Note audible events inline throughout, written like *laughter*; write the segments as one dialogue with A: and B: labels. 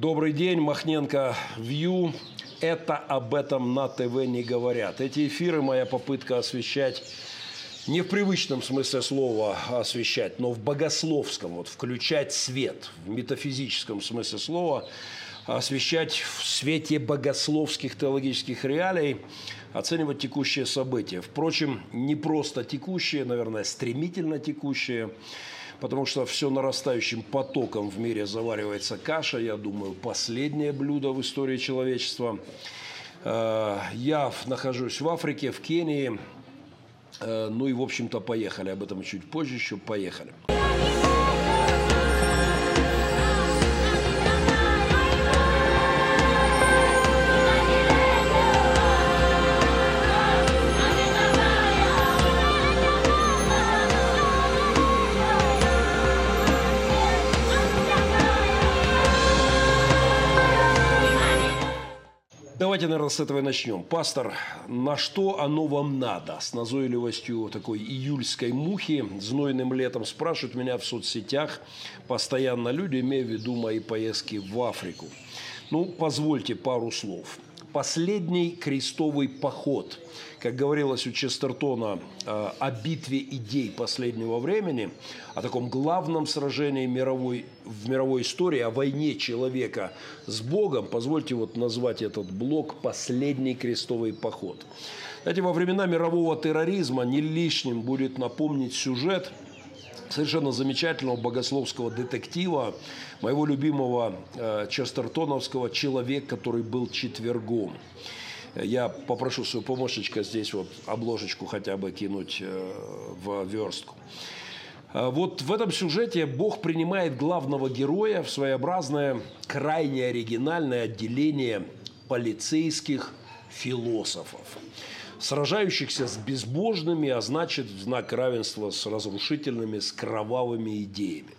A: Добрый день, Махненко Вью. Это об этом на ТВ не говорят. Эти эфиры моя попытка освещать не в привычном смысле слова освещать, но в богословском, вот включать свет, в метафизическом смысле слова, освещать в свете богословских теологических реалий, оценивать текущие события. Впрочем, не просто текущие, наверное, стремительно текущие, потому что все нарастающим потоком в мире заваривается каша, я думаю, последнее блюдо в истории человечества. Э, я нахожусь в Африке, в Кении, Э, ну и, в общем-то, поехали. Об этом чуть позже еще поехали. Давайте, наверное, с этого и начнем. Пастор, на что оно вам надо? С назойливостью такой июльской мухи, знойным летом спрашивают меня в соцсетях постоянно люди, имея в виду мои поездки в Африку. Ну, позвольте пару слов. Последний крестовый поход, как говорилось у Честертона э, о битве идей последнего времени, о таком главном сражении мировой, в мировой истории, о войне человека с Богом, позвольте вот назвать этот блок «Последний крестовый поход». Знаете, во времена мирового терроризма не лишним будет напомнить сюжет – совершенно замечательного богословского детектива, моего любимого э, Честертоновского «Человек, который был четвергом». Я попрошу свою помощничка здесь вот обложечку хотя бы кинуть э, в верстку. Э, вот в этом сюжете Бог принимает главного героя в своеобразное, крайне оригинальное отделение полицейских философов сражающихся с безбожными, а значит, в знак равенства с разрушительными, с кровавыми идеями.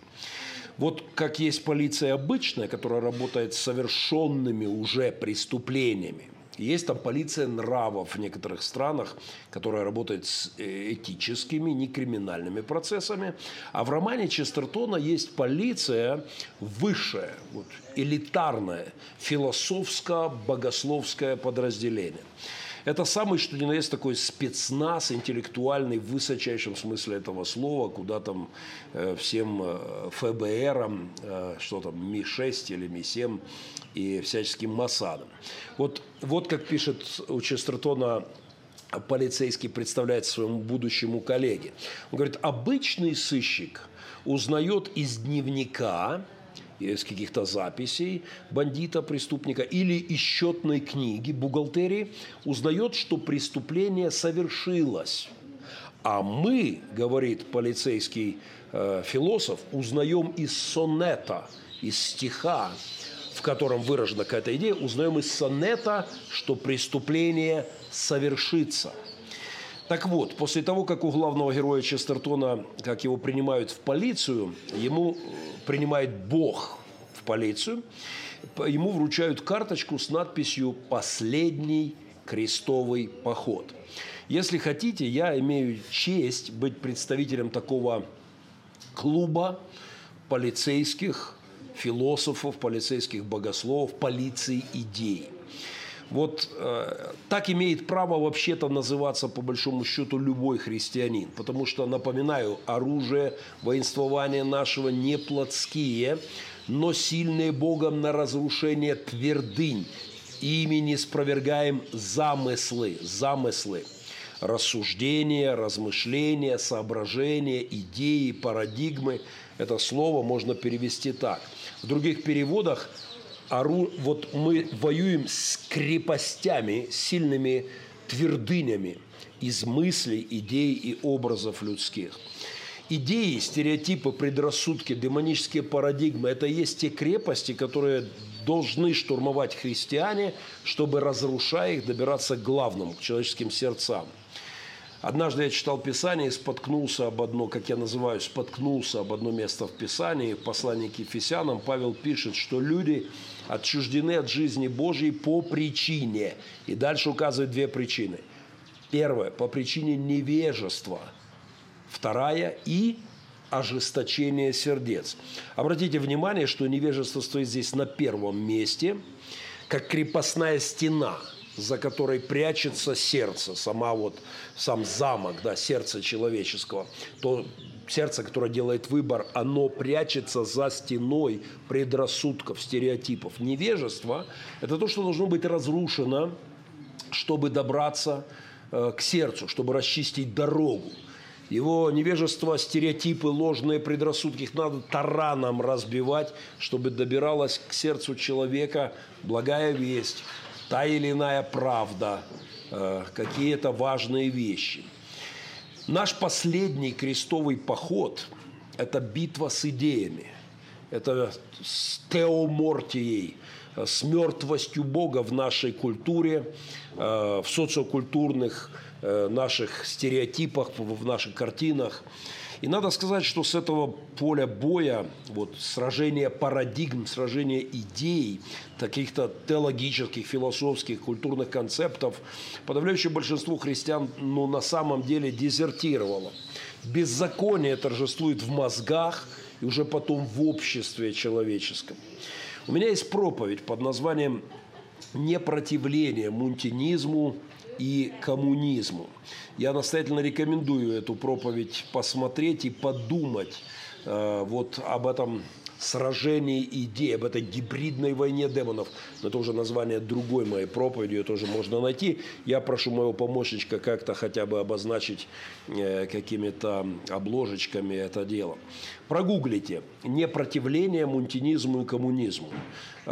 A: Вот как есть полиция обычная, которая работает с совершенными уже преступлениями. Есть там полиция нравов в некоторых странах, которая работает с э, этическими, не криминальными процессами. А в романе Честертона есть полиция высшая, вот, элитарное, философско-богословское подразделение. Это самый, что ни на есть, такой спецназ интеллектуальный в высочайшем смысле этого слова, куда там э, всем э, ФБРам, э, что там, Ми-6 или Ми-7 и всяческим Масадом. Вот, вот как пишет у Честертона полицейский представляет своему будущему коллеге. Он говорит, обычный сыщик узнает из дневника, из каких-то записей бандита, преступника или из счетной книги, бухгалтерии, узнает, что преступление совершилось. А мы, говорит полицейский э, философ, узнаем из сонета, из стиха, в котором выражена какая-то идея, узнаем из сонета, что преступление совершится. Так вот, после того, как у главного героя Честертона, как его принимают в полицию, ему принимает Бог в полицию, ему вручают карточку с надписью «Последний крестовый поход». Если хотите, я имею честь быть представителем такого клуба полицейских философов, полицейских богословов, полиции идей – вот э, так имеет право вообще-то называться, по большому счету, любой христианин. Потому что, напоминаю, оружие воинствования нашего не плотские, но сильные Богом на разрушение твердынь. Ими не спровергаем замыслы, замыслы рассуждения, размышления, соображения, идеи, парадигмы. Это слово можно перевести так. В других переводах ору... вот мы воюем с крепостями, сильными твердынями из мыслей, идей и образов людских. Идеи, стереотипы, предрассудки, демонические парадигмы – это есть те крепости, которые должны штурмовать христиане, чтобы, разрушая их, добираться к главному, к человеческим сердцам – Однажды я читал Писание и споткнулся об одно, как я называю, споткнулся об одно место в Писании. В послании к Ефесянам Павел пишет, что люди отчуждены от жизни Божьей по причине. И дальше указывает две причины. Первое – по причине невежества. Вторая – и ожесточение сердец. Обратите внимание, что невежество стоит здесь на первом месте, как крепостная стена, за которой прячется сердце, сама вот, сам замок, да, сердце человеческого. То сердце, которое делает выбор, оно прячется за стеной предрассудков, стереотипов. Невежество – это то, что должно быть разрушено, чтобы добраться э, к сердцу, чтобы расчистить дорогу. Его невежество, стереотипы, ложные предрассудки, их надо тараном разбивать, чтобы добиралась к сердцу человека благая весть, та или иная правда, э, какие-то важные вещи. Наш последний крестовый поход – это битва с идеями, это с теомортией, с мертвостью Бога в нашей культуре, э, в социокультурных Э, наших стереотипах, в наших картинах. И надо сказать, что с этого поля боя, вот, сражения парадигм, сражения идей, каких-то теологических, философских, культурных концептов, подавляющее большинство христиан ну, на самом деле дезертировало. Беззаконие торжествует в мозгах и уже потом в обществе человеческом. У меня есть проповедь под названием «Непротивление мунтинизму и коммунизму. Я настоятельно рекомендую эту проповедь посмотреть и подумать э, вот об этом сражении идей, об этой гибридной войне демонов. Но это уже название другой моей проповеди, ее тоже можно найти. Я прошу моего помощничка как-то хотя бы обозначить э, какими-то обложечками это дело. Прогуглите «Непротивление мунтинизму и коммунизму».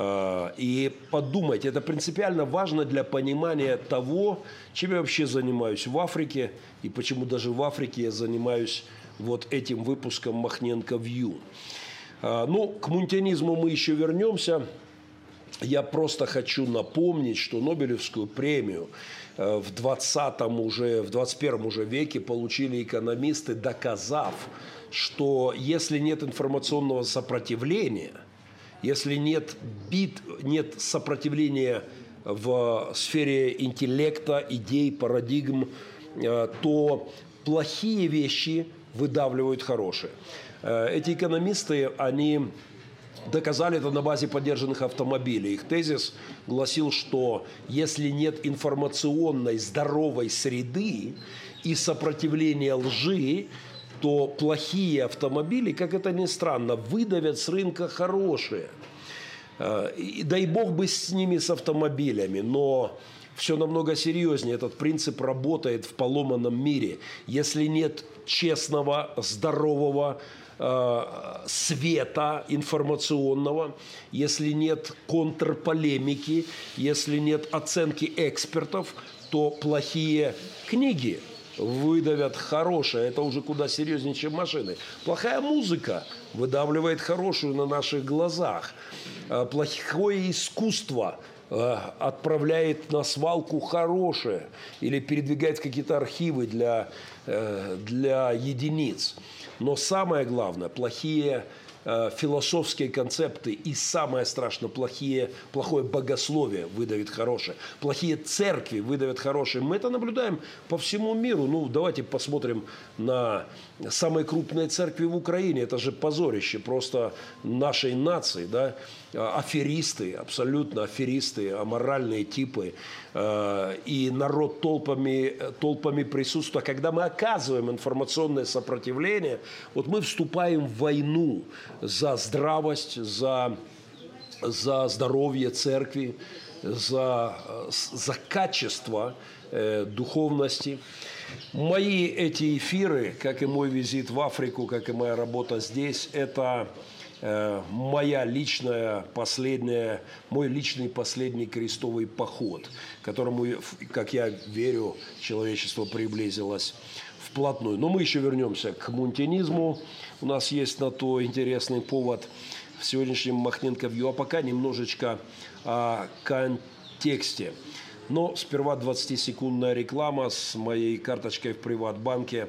A: Э, и подумайте, это принципиально важно для понимания того, чем я вообще занимаюсь в Африке, и почему даже в Африке я занимаюсь вот этим выпуском Махненко Вью. А, ну, к мунтианизму мы еще вернемся. Я просто хочу напомнить, что Нобелевскую премию э, в 20 уже, в 21 уже веке получили экономисты, доказав, что если нет информационного сопротивления, если нет бит, нет сопротивления в сфере интеллекта, идей, парадигм, э, то плохие вещи выдавливают хорошие. Э, эти экономисты, они доказали это на базе поддержанных автомобилей. Их тезис гласил, что если нет информационной здоровой среды и сопротивления лжи, то плохие автомобили, как это ни странно, выдавят с рынка хорошие. Э, и дай бог бы с ними, с автомобилями, но все намного серьезнее. Этот принцип работает в поломанном мире. Если нет честного, здорового, Э, света информационного, если нет контрполемики, если нет оценки экспертов, то плохие книги выдавят хорошее. Это уже куда серьезнее, чем машины. Плохая музыка выдавливает хорошую на наших глазах. Э, плохое искусство э, отправляет на свалку хорошее или передвигает какие-то архивы для, для единиц. Но самое главное, плохие э, философские концепты и самое страшное, плохие, плохое богословие выдавит хорошее, плохие церкви выдавят хорошее. Мы это наблюдаем по всему миру. Ну, давайте посмотрим на самые крупные церкви в Украине. Это же позорище просто нашей нации, да, аферисты, абсолютно аферисты, аморальные типы, э, и народ толпами, толпами присутствует. А когда мы оказываем информационное сопротивление, вот мы вступаем в войну за здравость, за, за здоровье церкви, за, за качество э, духовности. Мои эти эфиры, как и мой визит в Африку, как и моя работа здесь, это э, моя личная последняя, мой личный последний крестовый поход, которому, как я верю, человечество приблизилось вплотную. Но мы еще вернемся к мунтинизму. У нас есть на то интересный повод в сегодняшнем Махненко Вью. А пока немножечко о контексте. Но сперва 20-секундная реклама с моей карточкой в Приватбанке.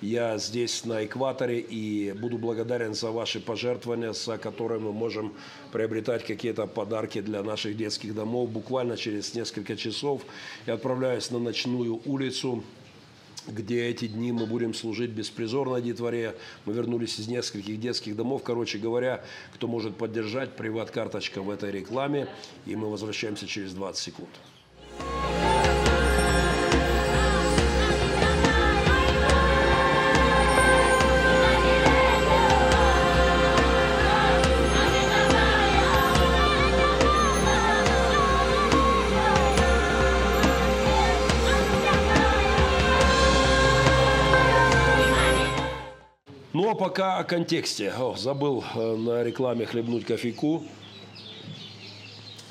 A: Я здесь на экваторе и буду благодарен за ваши пожертвования, за которые мы можем приобретать какие-то подарки для наших детских домов. Буквально через несколько часов я отправляюсь на ночную улицу где эти дни мы будем служить беспризорной детворе. Мы вернулись из нескольких детских домов. Короче говоря, кто может поддержать, приват-карточка в этой рекламе. И мы возвращаемся через 20 секунд. Ну а пока о контексте. О, забыл э, на рекламе хлебнуть кофейку.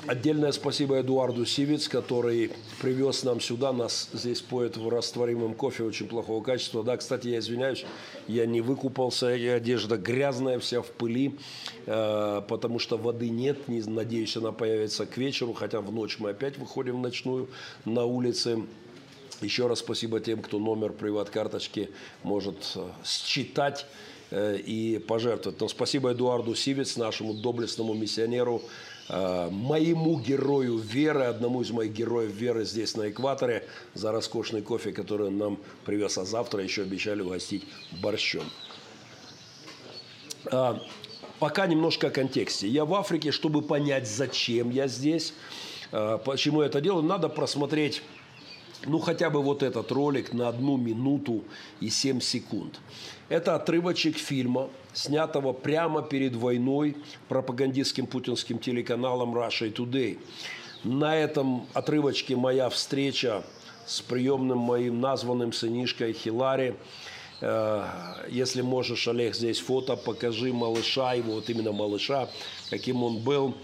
A: Отдельное спасибо Эдуарду Сивиц, который привез нам сюда. Нас здесь поет в растворимом кофе очень плохого качества. Да, кстати, я извиняюсь, я не выкупался, одежда грязная, вся в пыли, э, потому что воды нет. Не, надеюсь, она появится к вечеру, хотя в ночь мы опять выходим в ночную на улице. Еще раз спасибо тем, кто номер приват-карточки может э, считать э, и пожертвовать. Но спасибо Эдуарду Сивец, нашему доблестному миссионеру, моему герою веры, одному из моих героев веры здесь на экваторе, за роскошный кофе, который он нам привез. А завтра еще обещали угостить борщом. А, пока немножко о контексте. Я в Африке, чтобы понять, зачем я здесь, почему я это делаю, надо просмотреть ну, хотя бы вот этот ролик на одну минуту и 7 секунд. Это отрывочек фильма, снятого прямо перед войной пропагандистским путинским телеканалом Russia Today. На этом отрывочке моя встреча с приемным моим названным сынишкой Хилари. Э, если можешь, Олег, здесь фото, покажи малыша, его вот именно малыша, каким он был.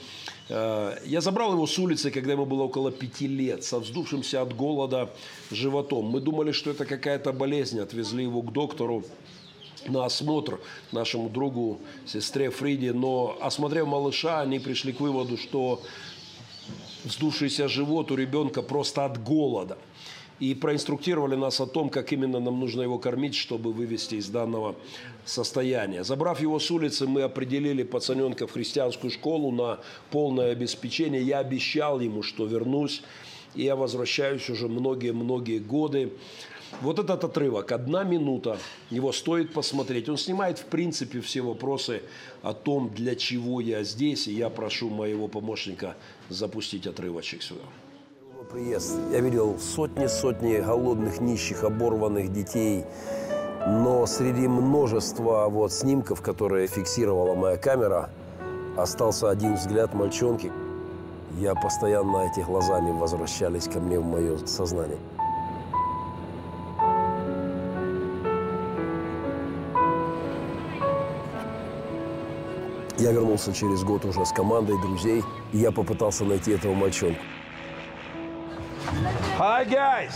A: Э, я забрал его с улицы, когда ему было около пяти лет, со вздувшимся от голода животом. Мы думали, что это какая-то болезнь, отвезли его к доктору на осмотр нашему другу, сестре Фриде, но осмотрев малыша, они пришли к выводу, что вздувшийся живот у ребенка просто от голода – и проинструктировали нас о том, как именно нам нужно его кормить, чтобы вывести из данного состояния. Забрав его с улицы, мы определили пацаненка в христианскую школу на полное обеспечение. Я обещал ему, что вернусь, и я возвращаюсь уже многие-многие годы. Вот этот отрывок, одна минута, его стоит посмотреть. Он снимает, в принципе, все вопросы о том, для чего я здесь, и я прошу моего помощника запустить отрывочек сюда
B: приезд. Я видел сотни-сотни голодных, нищих, оборванных детей. Но среди множества вот снимков, которые фиксировала моя камера, остался один взгляд мальчонки. Я постоянно эти глазами возвращались ко мне в мое сознание. Я вернулся через год уже с командой друзей, и я попытался найти этого мальчонку.
A: Hi guys.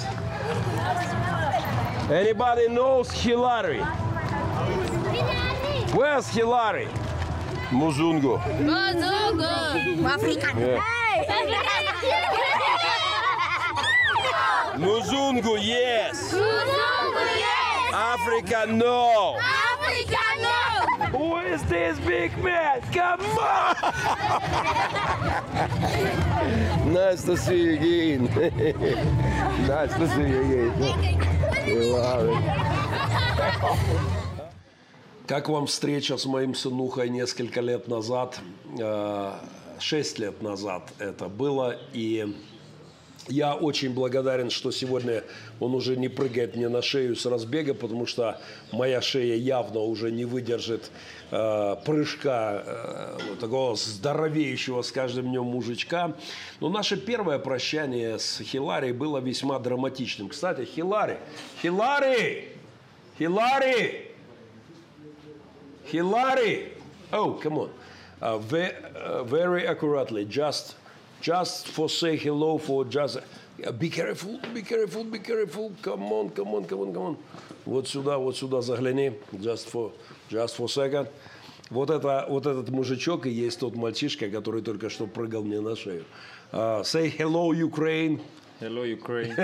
A: Anybody knows Hillary? Where's Hillary? Muzungu.
C: African.
A: Yeah.
C: Hey.
A: Muzungu, yes.
C: Muzungu, yes.
A: Africa, no.
C: Africa, no.
A: Who is this big man? Come on! nice to see you again. *laughs* nice to see you again. You love it. Как вам встреча с моим сынухой несколько лет назад? Э, шесть лет назад это было. И я очень благодарен, что сегодня он уже не прыгает мне на шею с разбега, потому что моя шея явно уже не выдержит э, прыжка э, такого здоровеющего с каждым днем мужичка. Но наше первое прощание с Хилари было весьма драматичным. Кстати, Хилари, Хилари, Хилари, Хилари, oh, come on, uh, very accurately, just just for say hello, for just be careful, be careful, be careful, come on, come on, come on, come on. Вот сюда, вот сюда загляни, just for, just for second. Вот, это, вот этот мужичок и есть тот мальчишка, который только что прыгал мне на шею. Uh, say hello, Ukraine.
D: Hello, Ukraine.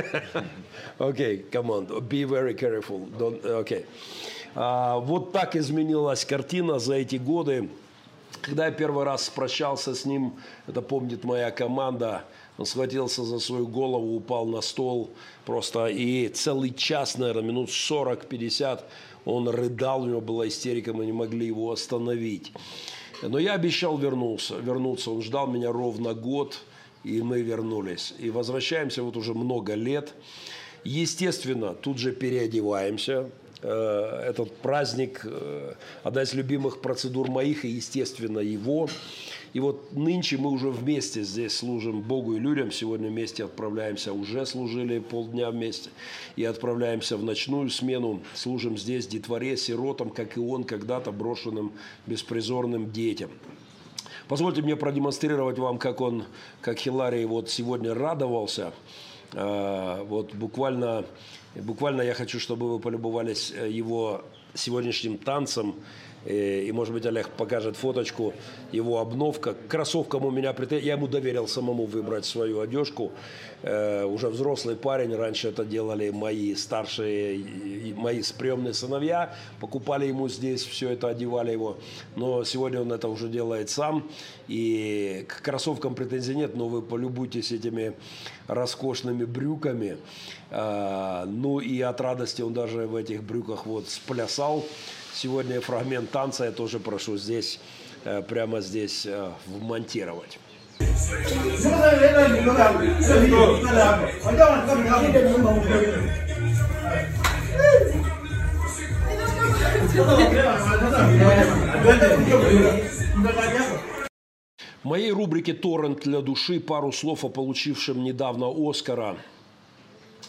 A: okay, come on, be very careful. Don't, okay. Uh, вот так изменилась картина за эти годы. Когда я первый раз прощался с ним, это помнит моя команда, он схватился за свою голову, упал на стол просто и целый час, наверное, минут 40-50 он рыдал, у него была истерика, мы не могли его остановить. Но я обещал вернуться, вернуться. Он ждал меня ровно год, и мы вернулись. И возвращаемся вот уже много лет. Естественно, тут же переодеваемся. Э, этот праздник, э, одна из любимых процедур моих и, естественно, его. И вот нынче мы уже вместе здесь служим Богу и людям. Сегодня вместе отправляемся, уже служили полдня вместе. И отправляемся в ночную смену. Служим здесь детворе, сиротам, как и он когда-то брошенным беспризорным детям. Позвольте мне продемонстрировать вам, как он, как Хиларий вот сегодня радовался. Э, вот буквально Буквально я хочу, чтобы вы полюбовались э, его сегодняшним танцем. Э, и, может быть, Олег покажет фоточку, его обновка. Кроссовкам у меня претензии. Я ему доверил самому выбрать свою одежку. Э, уже взрослый парень. Раньше это делали мои старшие, мои приемные сыновья. Покупали ему здесь, все это одевали его. Но сегодня он это уже делает сам. И к кроссовкам претензий нет, но вы полюбуйтесь этими роскошными брюками. А, ну и от радости он даже в этих брюках вот сплясал. Сегодня фрагмент танца я тоже прошу здесь, э, прямо здесь э, вмонтировать. В моей рубрике «Торрент для души» пару слов о получившем недавно Оскара,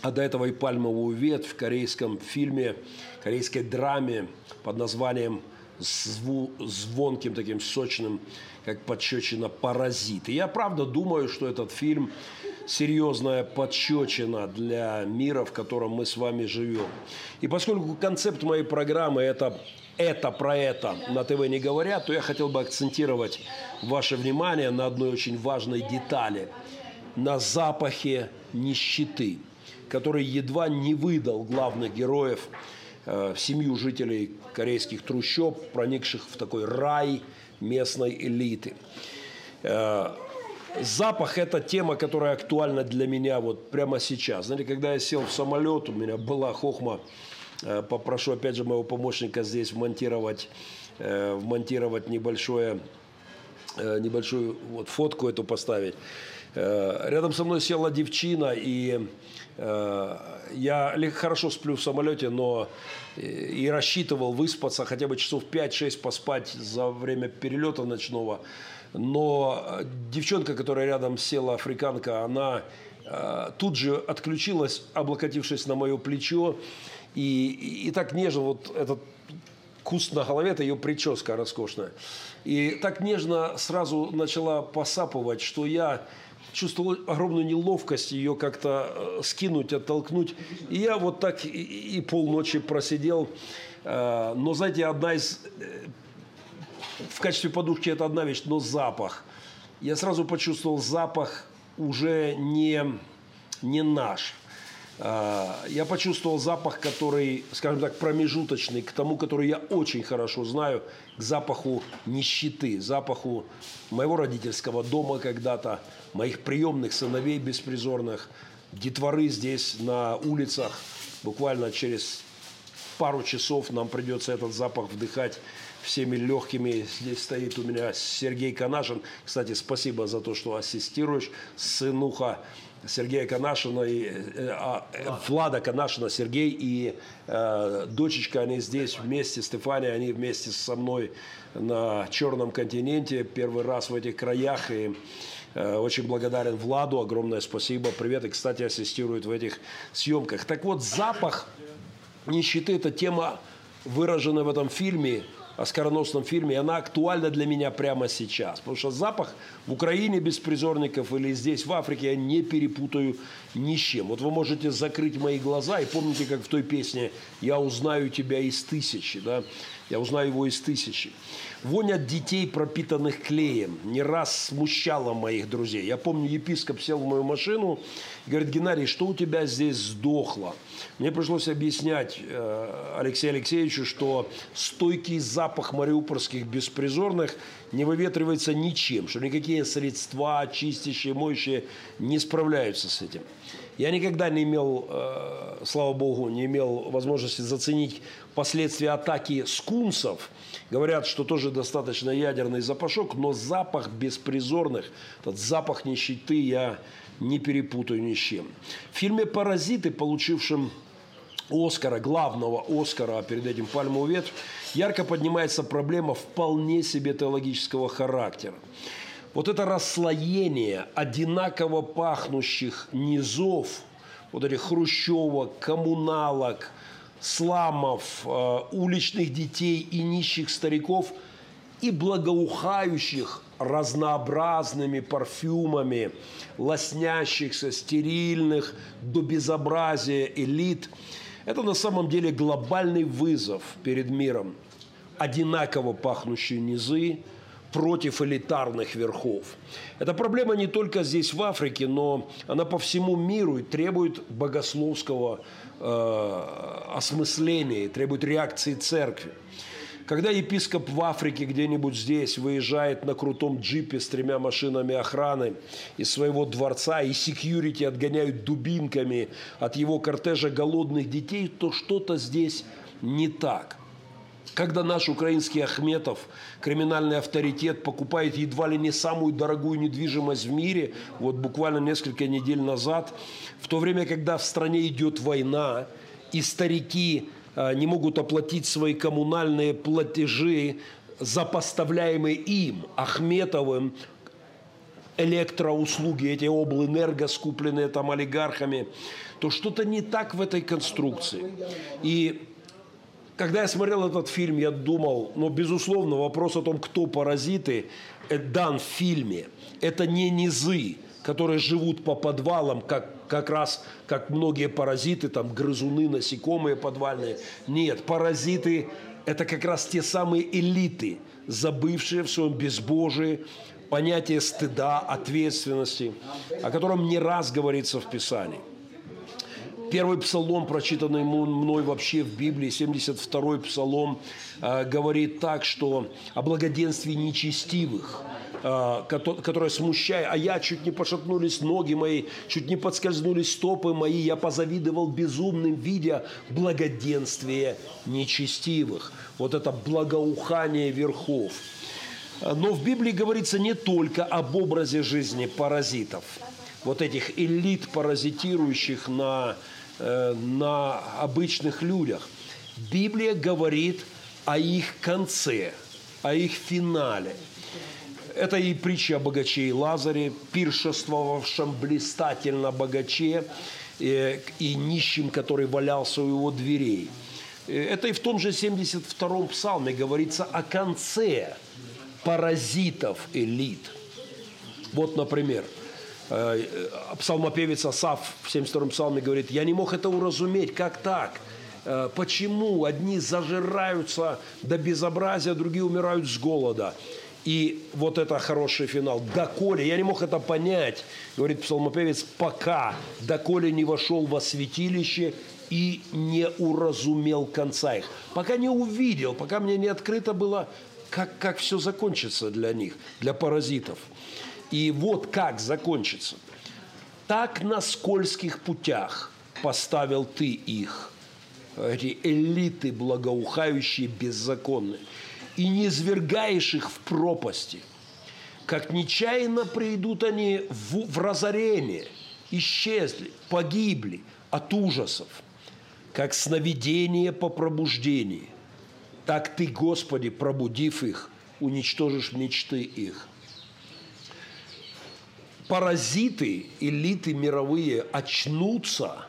A: а до этого и пальмовую ветвь в корейском фильме, корейской драме под названием зву, звонким таким сочным, как подщечина «Паразит». И я правда думаю, что этот фильм серьезная подщечина для мира, в котором мы с вами живем. И поскольку концепт моей программы – это это про это на ТВ не говорят, то я хотел бы акцентировать ваше внимание на одной очень важной детали. На запахе нищеты, который едва не выдал главных героев э, в семью жителей корейских трущоб, проникших в такой рай местной элиты. Э, запах – это тема, которая актуальна для меня вот прямо сейчас. Знаете, когда я сел в самолет, у меня была хохма – Э, попрошу опять же моего помощника здесь вмонтировать, э, вмонтировать небольшое, э, небольшую вот фотку эту поставить. Рядом со мной села девчина, и я хорошо сплю в самолете, но и рассчитывал выспаться, хотя бы часов 5-6 поспать за время перелета ночного. Но девчонка, которая рядом села, африканка, она тут же отключилась, облокотившись на мое плечо. И, и, и так нежно вот этот куст на голове, это ее прическа роскошная. И так нежно сразу начала посапывать, что я чувствовал огромную неловкость ее как-то э, скинуть, оттолкнуть. И я вот так и, и полночи просидел. Э, но, знаете, одна из... Э, в качестве подушки это одна вещь, но запах. Я сразу почувствовал запах уже не, не наш – я почувствовал запах, который, скажем так, промежуточный к тому, который я очень хорошо знаю, к запаху нищеты, запаху моего родительского дома когда-то, моих приемных сыновей беспризорных, детворы здесь на улицах. Буквально через пару часов нам придется этот запах вдыхать всеми легкими. Здесь стоит у меня Сергей Канашин. Кстати, спасибо за то, что ассистируешь, сынуха. Сергея Канашина, и, э, а, э, Влада Канашина, Сергей и э, дочечка, они здесь вместе, Стефания, они вместе со мной на Черном континенте, первый раз в этих краях, и очень благодарен Владу, огромное спасибо, привет, и, кстати, ассистирует в этих съемках. Так вот, запах нищеты – это тема, выраженная в этом фильме, оскароносном фильме, она актуальна для меня прямо сейчас. Потому что запах в Украине беспризорников или здесь, в Африке, я не перепутаю ни с чем. Вот вы можете закрыть мои глаза и помните, как в той песне «Я узнаю тебя из тысячи». Да? Я узнаю его из тысячи. Вонь от детей, пропитанных клеем, не раз смущала моих друзей. Я помню, епископ сел в мою машину и говорит, Геннадий, что у тебя здесь сдохло? Мне пришлось объяснять э, Алексею Алексеевичу, что стойкий запах мариупольских беспризорных не выветривается ничем, что никакие средства чистящие, моющие не справляются с этим. Я никогда не имел, э, слава богу, не имел возможности заценить последствия атаки скунсов. Говорят, что тоже достаточно ядерный запашок, но запах беспризорных, этот запах нищеты я не перепутаю ни с чем. В фильме «Паразиты», получившем Оскара, главного Оскара, а перед этим «Пальмовую ветвь», ярко поднимается проблема вполне себе теологического характера. Вот это расслоение одинаково пахнущих низов, вот этих хрущевок, коммуналок, сламов, э, уличных детей и нищих стариков и благоухающих разнообразными парфюмами, лоснящихся, стерильных до безобразия элит – это на самом деле глобальный вызов перед миром. Одинаково пахнущие низы против элитарных верхов. Эта проблема не только здесь, в Африке, но она по всему миру и требует богословского осмысления, требует реакции церкви. Когда епископ в Африке где-нибудь здесь выезжает на крутом джипе с тремя машинами охраны из своего дворца и секьюрити отгоняют дубинками от его кортежа голодных детей, то что-то здесь не так. Когда наш украинский Ахметов, криминальный авторитет, покупает едва ли не самую дорогую недвижимость в мире, вот буквально несколько недель назад, в то время, когда в стране идет война, и старики Э, не могут оплатить свои коммунальные платежи за поставляемые им, Ахметовым, электроуслуги, эти облэнерго, скупленные там олигархами, то что-то не так в этой конструкции. И когда я смотрел этот фильм, я думал, ну, безусловно, вопрос о том, кто паразиты, дан в фильме. Это не низы, которые живут по подвалам, как, как раз как многие паразиты, там грызуны, насекомые подвальные. Нет, паразиты – это как раз те самые элиты, забывшие в своем безбожии понятие стыда, ответственности, о котором не раз говорится в Писании. Первый псалом, прочитанный мной вообще в Библии, 72-й псалом, э, говорит так, что о благоденствии нечестивых – Э, которая смущает, а я чуть не пошатнулись ноги мои, чуть не подскользнулись стопы мои, я позавидовал безумным, видя благоденствие нечестивых. Вот это благоухание верхов. Но в Библии говорится не только об образе жизни паразитов, вот этих элит, паразитирующих на, на обычных людях. Библия говорит о их конце, о их финале – это и притча о богаче и Лазаре, пиршествовавшем блистательно богаче и, и нищим, который валялся у его дверей. Это и в том же 72-м псалме говорится о конце паразитов элит. Вот, например, э, псалмопевец Асав в 72-м псалме говорит, «Я не мог это уразуметь, как так?» э, Почему одни зажираются до безобразия, другие умирают с голода? И вот это хороший финал. Доколе, я не мог это понять, говорит псалмопевец, пока доколе не вошел во святилище и не уразумел конца их. Пока не увидел, пока мне не открыто было, как, как все закончится для них, для паразитов. И вот как закончится. Так на скользких путях поставил ты их, элиты благоухающие, беззаконные и не извергаешь их в пропасти. Как нечаянно придут они в, в разорение, исчезли, погибли от ужасов, как сновидение по пробуждении. Так ты, Господи, пробудив их, уничтожишь мечты их. Паразиты, элиты мировые очнутся,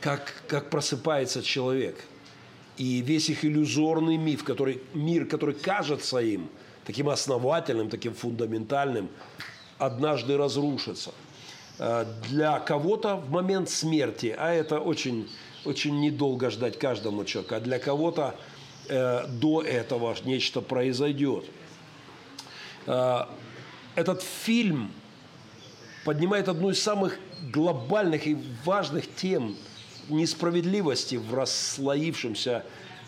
A: как, как просыпается человек – и весь их иллюзорный миф, который, мир, который кажется им таким основательным, таким фундаментальным, однажды разрушится. Э, для кого-то в момент смерти, а это очень, очень недолго ждать каждому человеку, а для кого-то э, до этого нечто произойдет. Э, этот фильм поднимает одну из самых глобальных и важных тем несправедливости в расслоившемся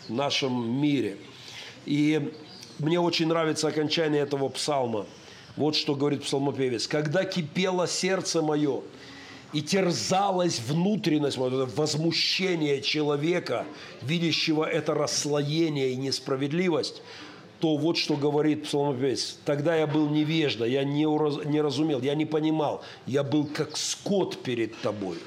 A: нашем мире. И мне очень нравится окончание этого псалма. Вот что говорит псалмопевец. «Когда кипело сердце мое, и терзалась внутренность, вот это возмущение человека, видящего это расслоение и несправедливость, то вот что говорит псалмопевец. Тогда я был невежда, я не, ураз, не разумел, я не понимал, я был как скот перед тобой.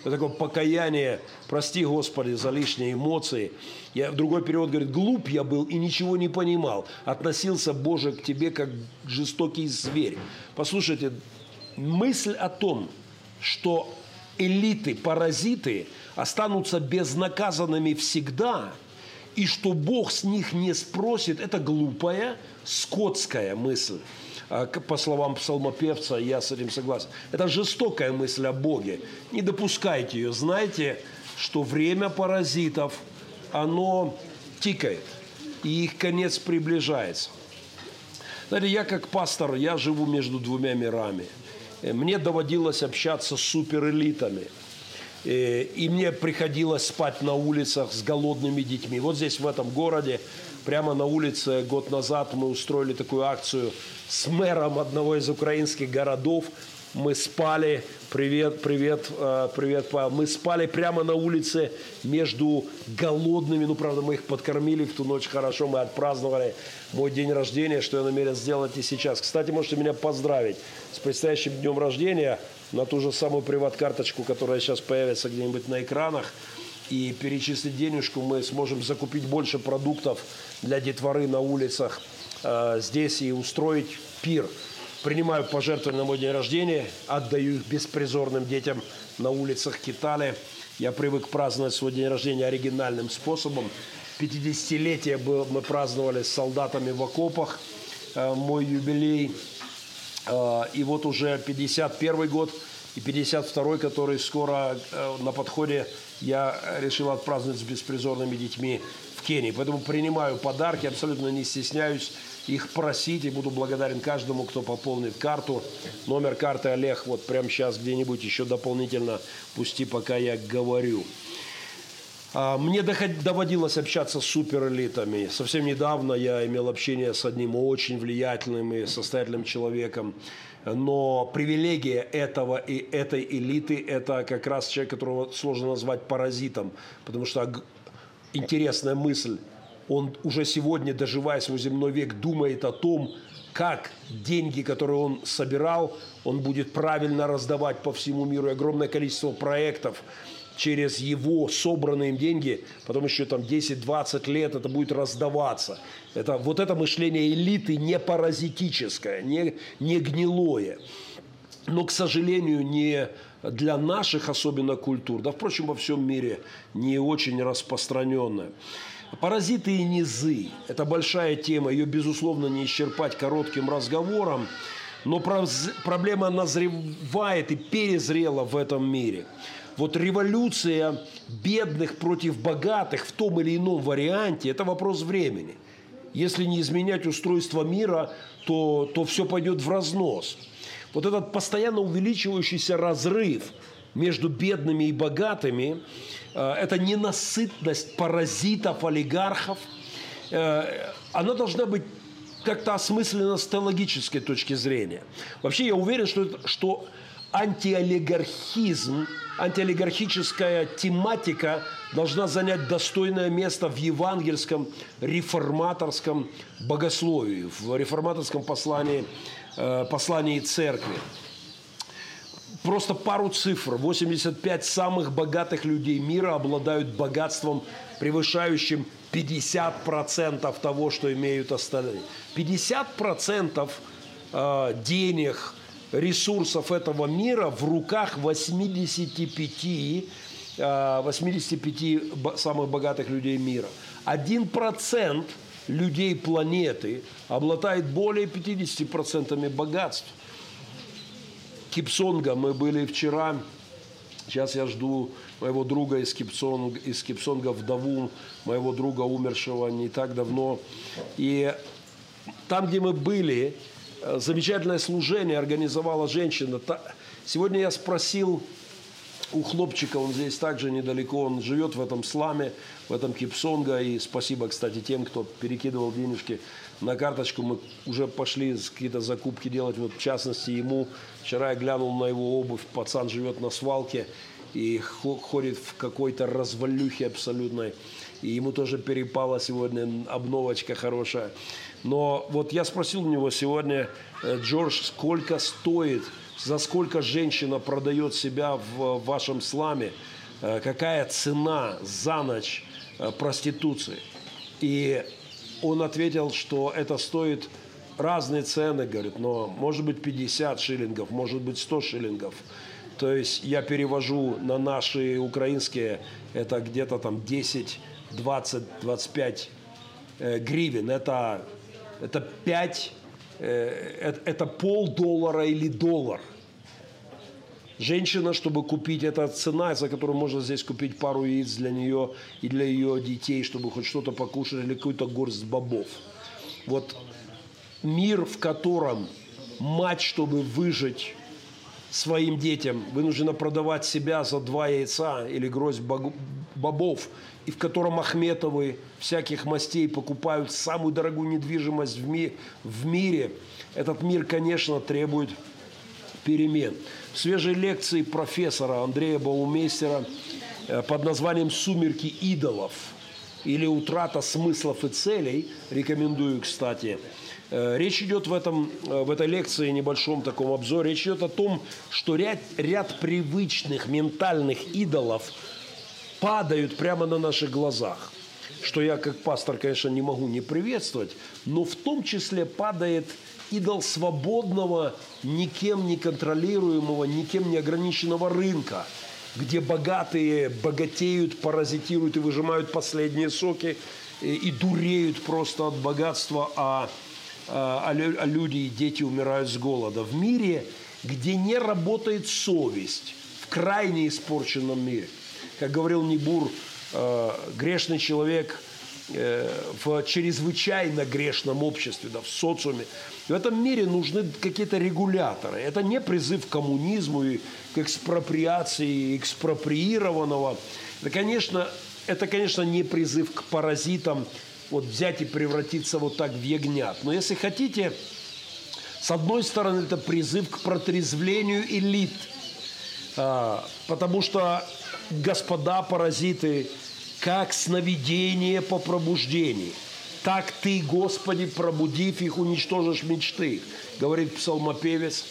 A: Это такое покаяние, прости, Господи, за лишние эмоции. Я, в другой период говорит, глуп я был и ничего не понимал. Относился, Боже, к тебе как жестокий зверь. Послушайте, мысль о том, что элиты, паразиты останутся безнаказанными всегда – и что Бог с них не спросит, это глупая, скотская мысль. А, по словам псалмопевца, я с этим согласен. Это жестокая мысль о Боге. Не допускайте ее. Знайте, что время паразитов, оно тикает, и их конец приближается. Знаете, я как пастор, я живу между двумя мирами. Э, мне доводилось общаться с суперэлитами – и мне приходилось спать на улицах с голодными детьми. Вот здесь, в этом городе, прямо на улице год назад мы устроили такую акцию с мэром одного из украинских городов. Мы спали, привет, привет, э, привет, Павел. Мы спали прямо на улице между голодными, ну, правда, мы их подкормили в ту ночь хорошо, мы отпраздновали мой день рождения, что я намерен сделать и сейчас. Кстати, можете меня поздравить с предстоящим днем рождения – на ту же самую приват-карточку, которая сейчас появится где-нибудь на экранах, и перечислить денежку, мы сможем закупить больше продуктов для детворы на улицах э, здесь и устроить пир. Принимаю пожертвования на мой день рождения, отдаю их беспризорным детям на улицах Китали. Я привык праздновать свой день рождения оригинальным способом. 50-летие мы праздновали с солдатами в окопах. Э, мой юбилей – и вот уже 51 год и 52 который скоро э, на подходе, я решил отпраздновать с беспризорными детьми в Кении. Поэтому принимаю подарки, абсолютно не стесняюсь их просить и буду благодарен каждому, кто пополнит карту. Номер карты Олег вот прямо сейчас где-нибудь еще дополнительно пусти, пока я говорю. А, мне доводилось общаться с суперэлитами. Совсем недавно я имел общение с одним очень влиятельным и состоятельным человеком. Но привилегия этого и этой элиты – это как раз человек, которого сложно назвать паразитом. Потому что интересная мысль, он уже сегодня, доживая свой земной век, думает о том, как деньги, которые он собирал, он будет правильно раздавать по всему миру. И огромное количество проектов – через его собранные им деньги, потом еще там 10-20 лет это будет раздаваться. Это, вот это мышление элиты не паразитическое, не, не гнилое. Но, к сожалению, не для наших особенно культур, да, впрочем, во всем мире не очень распространенное. Паразиты и низы – это большая тема, ее, безусловно, не исчерпать коротким разговором, но проблема назревает и перезрела в этом мире – вот революция бедных против богатых в том или ином варианте – это вопрос времени. Если не изменять устройство мира, то, то все пойдет в разнос. Вот этот постоянно увеличивающийся разрыв между бедными и богатыми э, – это ненасытность паразитов, олигархов. Э, она должна быть как-то осмысленно с теологической точки зрения. Вообще я уверен, что, что антиолигархизм – антиолигархическая тематика должна занять достойное место в евангельском реформаторском богословии, в реформаторском послании, э, послании церкви. Просто пару цифр. 85 самых богатых людей мира обладают богатством, превышающим 50% того, что имеют остальные. 50% э, денег – ресурсов этого мира в руках 85, 85 э, самых богатых людей мира. Один процент людей планеты обладает более 50% богатств. Кипсонга мы были вчера Сейчас я жду моего друга из, Кипсонга, из Кипсонга, вдову моего друга, умершего не так давно. И там, где мы были, замечательное служение организовала женщина. Сегодня я спросил у хлопчика, он здесь также недалеко, он живет в этом сламе, в этом Кипсонга. И спасибо, кстати, тем, кто перекидывал денежки на карточку. Мы уже пошли какие-то закупки делать, вот в частности ему. Вчера я глянул на его обувь, пацан живет на свалке и ходит в какой-то развалюхе абсолютной. И ему тоже перепала сегодня обновочка хорошая. Но вот я спросил у него сегодня, э, Джордж, сколько стоит, за сколько женщина продает себя в вашем сламе, э, какая цена за ночь э, проституции. И он ответил, что это стоит разные цены, говорит, но может быть 50 шиллингов, может быть 100 шиллингов. То есть я перевожу на наши украинские, это где-то там 10, 20, 25 э, гривен. Это, это 5, э, это, это полдоллара или доллар. Женщина, чтобы купить, это цена, за которую можно здесь купить пару яиц для нее и для ее детей, чтобы хоть что-то покушать или какую-то горсть бобов. Вот мир, в котором мать, чтобы выжить своим детям, вынуждена продавать себя за два яйца или гроздь бобов, и в котором Ахметовы всяких мастей покупают самую дорогую недвижимость в, ми в мире, этот мир, конечно, требует перемен. В свежей лекции профессора Андрея Баумейстера э, под названием «Сумерки идолов» или «Утрата смыслов и целей», рекомендую, кстати, Речь идет в, этом, э, в этой лекции, небольшом таком обзоре, речь идет о том, что ряд, ряд привычных ментальных идолов падают прямо на наших глазах. Что я как пастор, конечно, не могу не приветствовать, но в том числе падает идол свободного, никем не контролируемого, никем не ограниченного рынка, где богатые богатеют, паразитируют и выжимают последние соки и дуреют просто от богатства, а, а, а люди и дети умирают с голода. В мире, где не работает совесть, в крайне испорченном мире. Как говорил Небур, э, грешный человек – Э, в чрезвычайно грешном обществе, да, в социуме. В этом мире нужны какие-то регуляторы. Это не призыв к коммунизму и к экспроприации экспроприированного. Это, конечно, это, конечно, не призыв к паразитам вот взять и превратиться вот так в ягнят. Но если хотите, с одной стороны, это призыв к протрезвлению элит, а, потому что господа паразиты как сновидение по пробуждении. Так ты, Господи, пробудив их, уничтожишь мечты. Говорит псалмопевец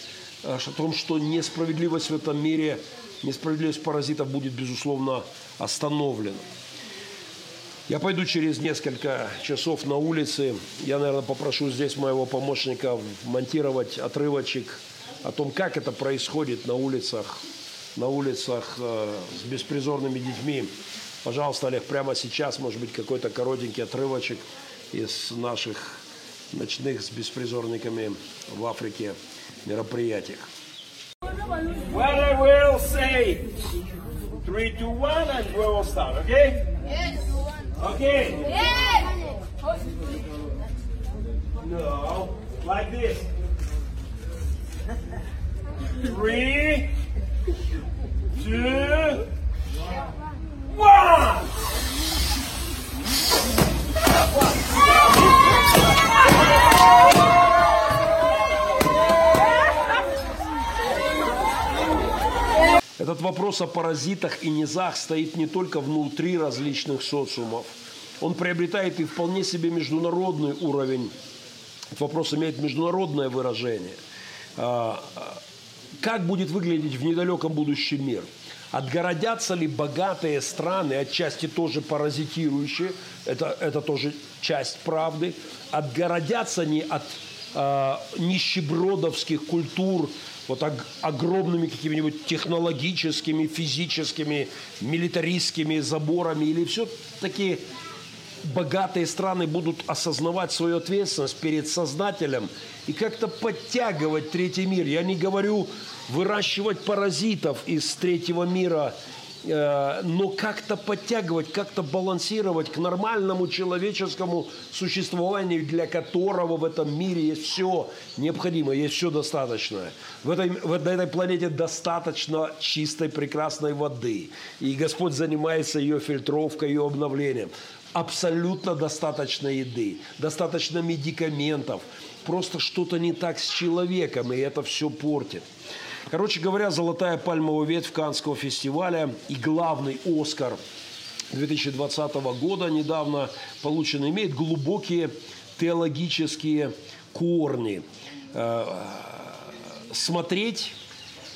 A: э, о том, что несправедливость в этом мире, несправедливость паразитов будет, безусловно, остановлена. Я пойду через несколько часов на улице. Я, наверное, попрошу здесь моего помощника монтировать отрывочек о том, как это происходит на улицах, на улицах э, с беспризорными детьми. Пожалуйста, Олег, прямо сейчас, может быть, какой-то коротенький отрывочек из наших ночных с беспризорниками в Африке мероприятиях.
D: Well, I will say three, two, one, and we will start, okay?
C: Yes.
D: Okay.
C: Yes.
D: No, like this. Three, two,
A: этот вопрос о паразитах и низах стоит не только внутри различных социумов. Он приобретает и вполне себе международный уровень. Этот вопрос имеет международное выражение. А, а, как будет выглядеть в недалеком будущем мир? Отгородятся ли богатые страны, отчасти тоже паразитирующие, это, это тоже часть правды, отгородятся они от э, нищебродовских культур, вот ог, огромными какими-нибудь технологическими, физическими, милитаристскими заборами, или все-таки богатые страны будут осознавать свою ответственность перед Создателем и как-то подтягивать третий мир. Я не говорю выращивать паразитов из третьего мира – но как-то подтягивать, как-то балансировать к нормальному человеческому существованию, для которого в этом мире есть все необходимое, есть все достаточное. В этой, в этой планете достаточно чистой, прекрасной воды. И Господь занимается ее фильтровкой, ее обновлением. Абсолютно достаточно еды, достаточно медикаментов. Просто что-то не так с человеком, и это все портит. Короче говоря, «Золотая пальмовая ветвь» Канского фестиваля и главный «Оскар» 2020 года недавно полученный имеет глубокие теологические корни. Э, смотреть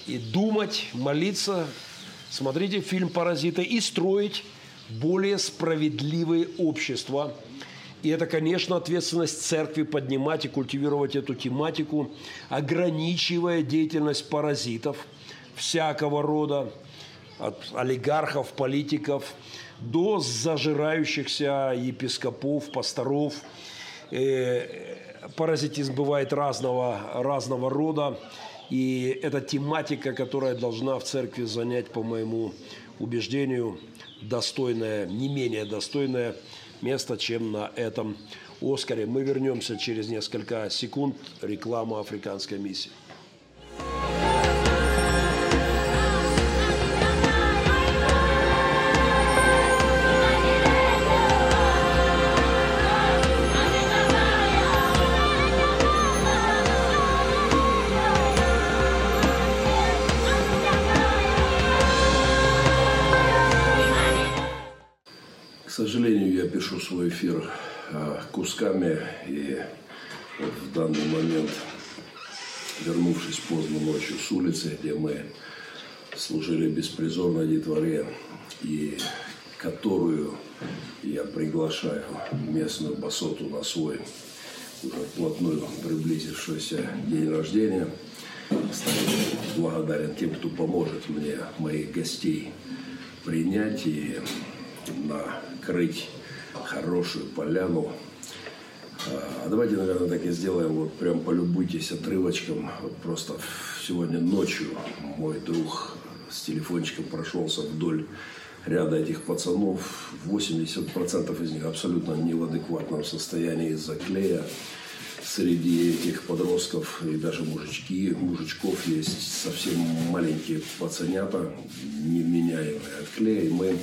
A: и думать, молиться, смотрите фильм «Паразиты» и строить более справедливые общества – и это, конечно, ответственность церкви поднимать и культивировать эту тематику, ограничивая деятельность паразитов всякого рода, от олигархов, политиков до зажирающихся епископов, пасторов. Э, паразитизм бывает разного, разного рода. И это тематика, которая должна в церкви занять, по моему убеждению, достойная, не менее достойная место, чем на этом Оскаре. Мы вернемся через несколько секунд. Реклама африканской миссии. Эфир а, кусками, и вот в данный момент, вернувшись поздно ночью с улицы, где мы служили беспризорной детворе, и которую я приглашаю местную басоту на свой уже вплотную приблизившийся день рождения. благодарен тем, кто поможет мне моих гостей принять и накрыть хорошую поляну. А давайте, наверное, так и сделаем. Вот прям полюбуйтесь отрывочком. Вот просто сегодня ночью мой друг с телефончиком прошелся вдоль ряда этих пацанов. 80% из них абсолютно не в адекватном состоянии из-за клея. Среди этих подростков и даже мужички, мужичков есть совсем маленькие пацанята, невменяемые от клея. И мы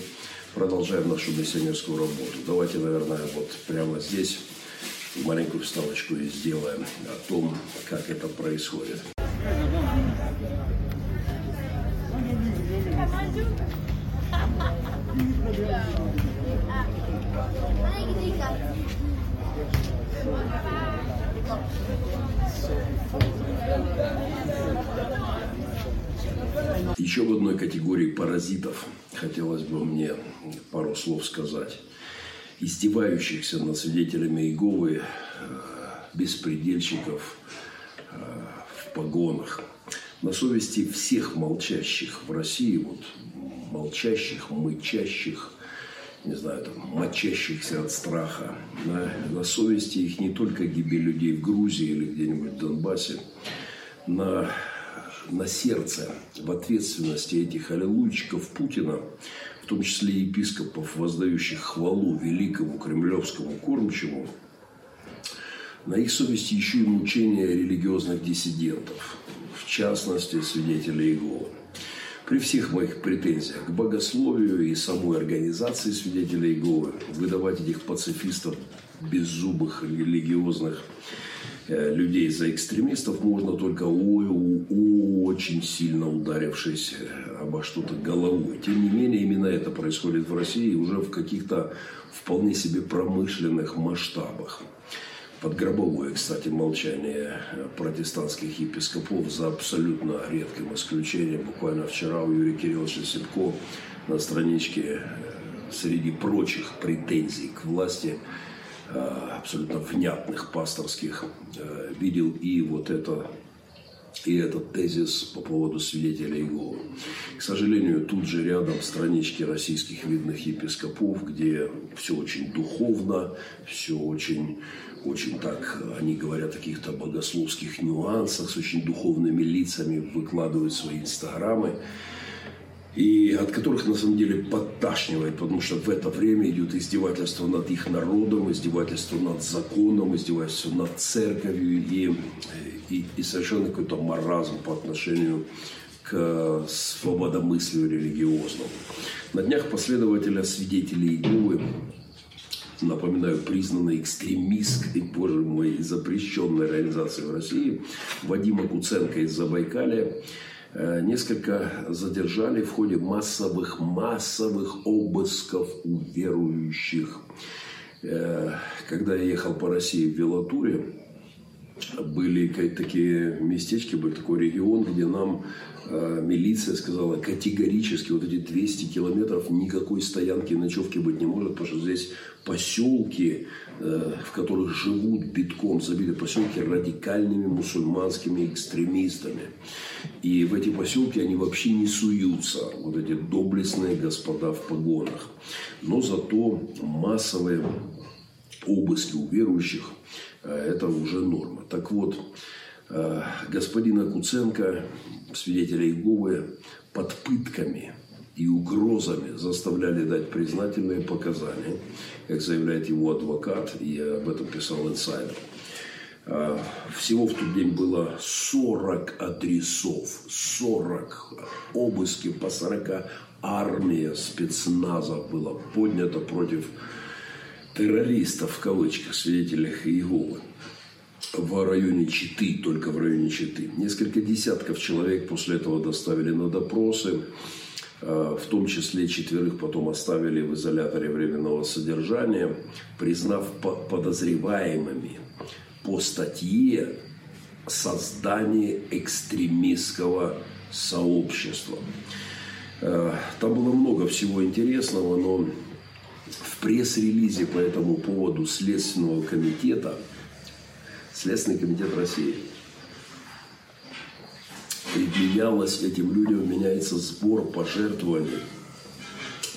A: продолжаем нашу миссионерскую работу. Давайте, наверное, вот прямо здесь маленькую вставочку и сделаем о том, как это происходит. Еще в одной категории паразитов хотелось бы мне пару слов сказать. Издевающихся над свидетелями Иеговы, э, беспредельщиков э, в погонах. На совести всех молчащих в России, вот молчащих, мычащих, не знаю, там, мочащихся от страха. На, на совести их не только гибель людей в Грузии или где-нибудь в Донбассе, на на сердце в ответственности этих аллилуйчиков Путина, в том числе епископов, воздающих хвалу великому кремлевскому кормчему, на их совести еще и мучения религиозных диссидентов, в частности, свидетелей Иеговы. При всех моих претензиях к богословию и самой организации свидетелей Иеговы выдавать этих пацифистов беззубых религиозных людей за экстремистов можно только очень сильно ударившись э, обо что-то головой. Тем не менее, именно это происходит в России уже в каких-то вполне себе промышленных масштабах. Под кстати, молчание э, протестантских епископов за абсолютно редким исключением. Буквально вчера у Юрия Кирилловича Сипко на страничке среди прочих претензий к власти – Э, абсолютно внятных пасторских э, видел и вот это и этот тезис по поводу свидетелей Иеговы. К сожалению, тут же рядом странички российских видных епископов, где все очень духовно, все очень, очень так, они говорят о каких-то богословских нюансах, с очень духовными лицами выкладывают свои инстаграмы и от которых на самом деле подташнивает, потому что в это время идет издевательство над их народом, издевательство над законом, издевательство над церковью и, и, и совершенно какой-то маразм по отношению к свободомыслию религиозному. На днях последователя свидетелей Иеговы, напоминаю, признанной экстремистской, боже мой, запрещенной организацией в России, Вадима Куценко из Забайкалия, несколько задержали в ходе массовых, массовых обысков у верующих. Э, когда я ехал по России в велотуре, были такие местечки, был такой регион, где нам э, милиция сказала категорически, вот эти 200 километров никакой стоянки, ночевки быть не может, потому что здесь поселки, э, в которых живут битком, забиты поселки радикальными мусульманскими экстремистами. И в эти поселки они вообще не суются, вот эти доблестные господа в погонах. Но зато массовые обыски у верующих это уже норма. Так вот, э, господина Куценко, свидетеля Иеговы, под пытками и угрозами заставляли дать признательные показания, как заявляет его адвокат, и об этом писал инсайдер. А, всего в тот день было 40 адресов, 40 обыски по 40 армия спецназов была поднята против террористов, в кавычках, свидетелей Иеговы в районе Читы, только в районе Читы. Несколько десятков человек после этого доставили на допросы. Э, в том числе четверых потом оставили в изоляторе временного содержания, признав подозреваемыми по статье создание экстремистского сообщества. Э, там было много всего интересного, но в пресс-релизе по этому поводу Следственного комитета, Следственный комитет России – менялось этим людям, меняется сбор пожертвований.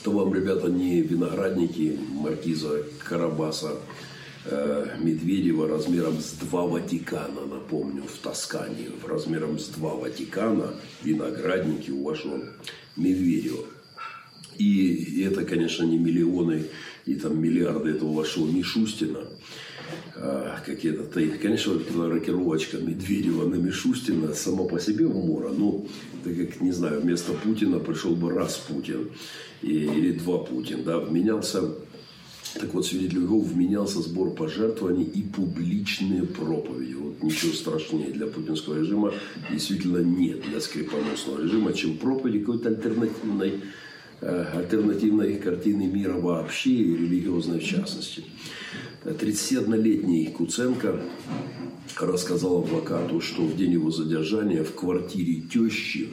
A: То вам, ребята, не виноградники маркиза Карабаса э, Медведева размером с два Ватикана, напомню, в Тоскане, размером с два Ватикана, виноградники у вашего Медведева. И это, конечно, не миллионы и там миллиарды этого вашего Мишустина – а, какие-то, конечно, вот эта рокировочка Медведева на Мишустина сама по себе умора. Ну, так как, не знаю, вместо Путина пришел бы раз Путин и, или два Путин, да, вменялся так вот, свидетель Иеговы вменялся сбор пожертвований и публичные проповеди. Вот ничего страшнее для путинского режима действительно нет для скрипоносного режима, чем проповеди какой-то альтернативной, альтернативной картины мира вообще и религиозной в частности. 31-летний Куценко рассказал адвокату, что в день его задержания в квартире тещи,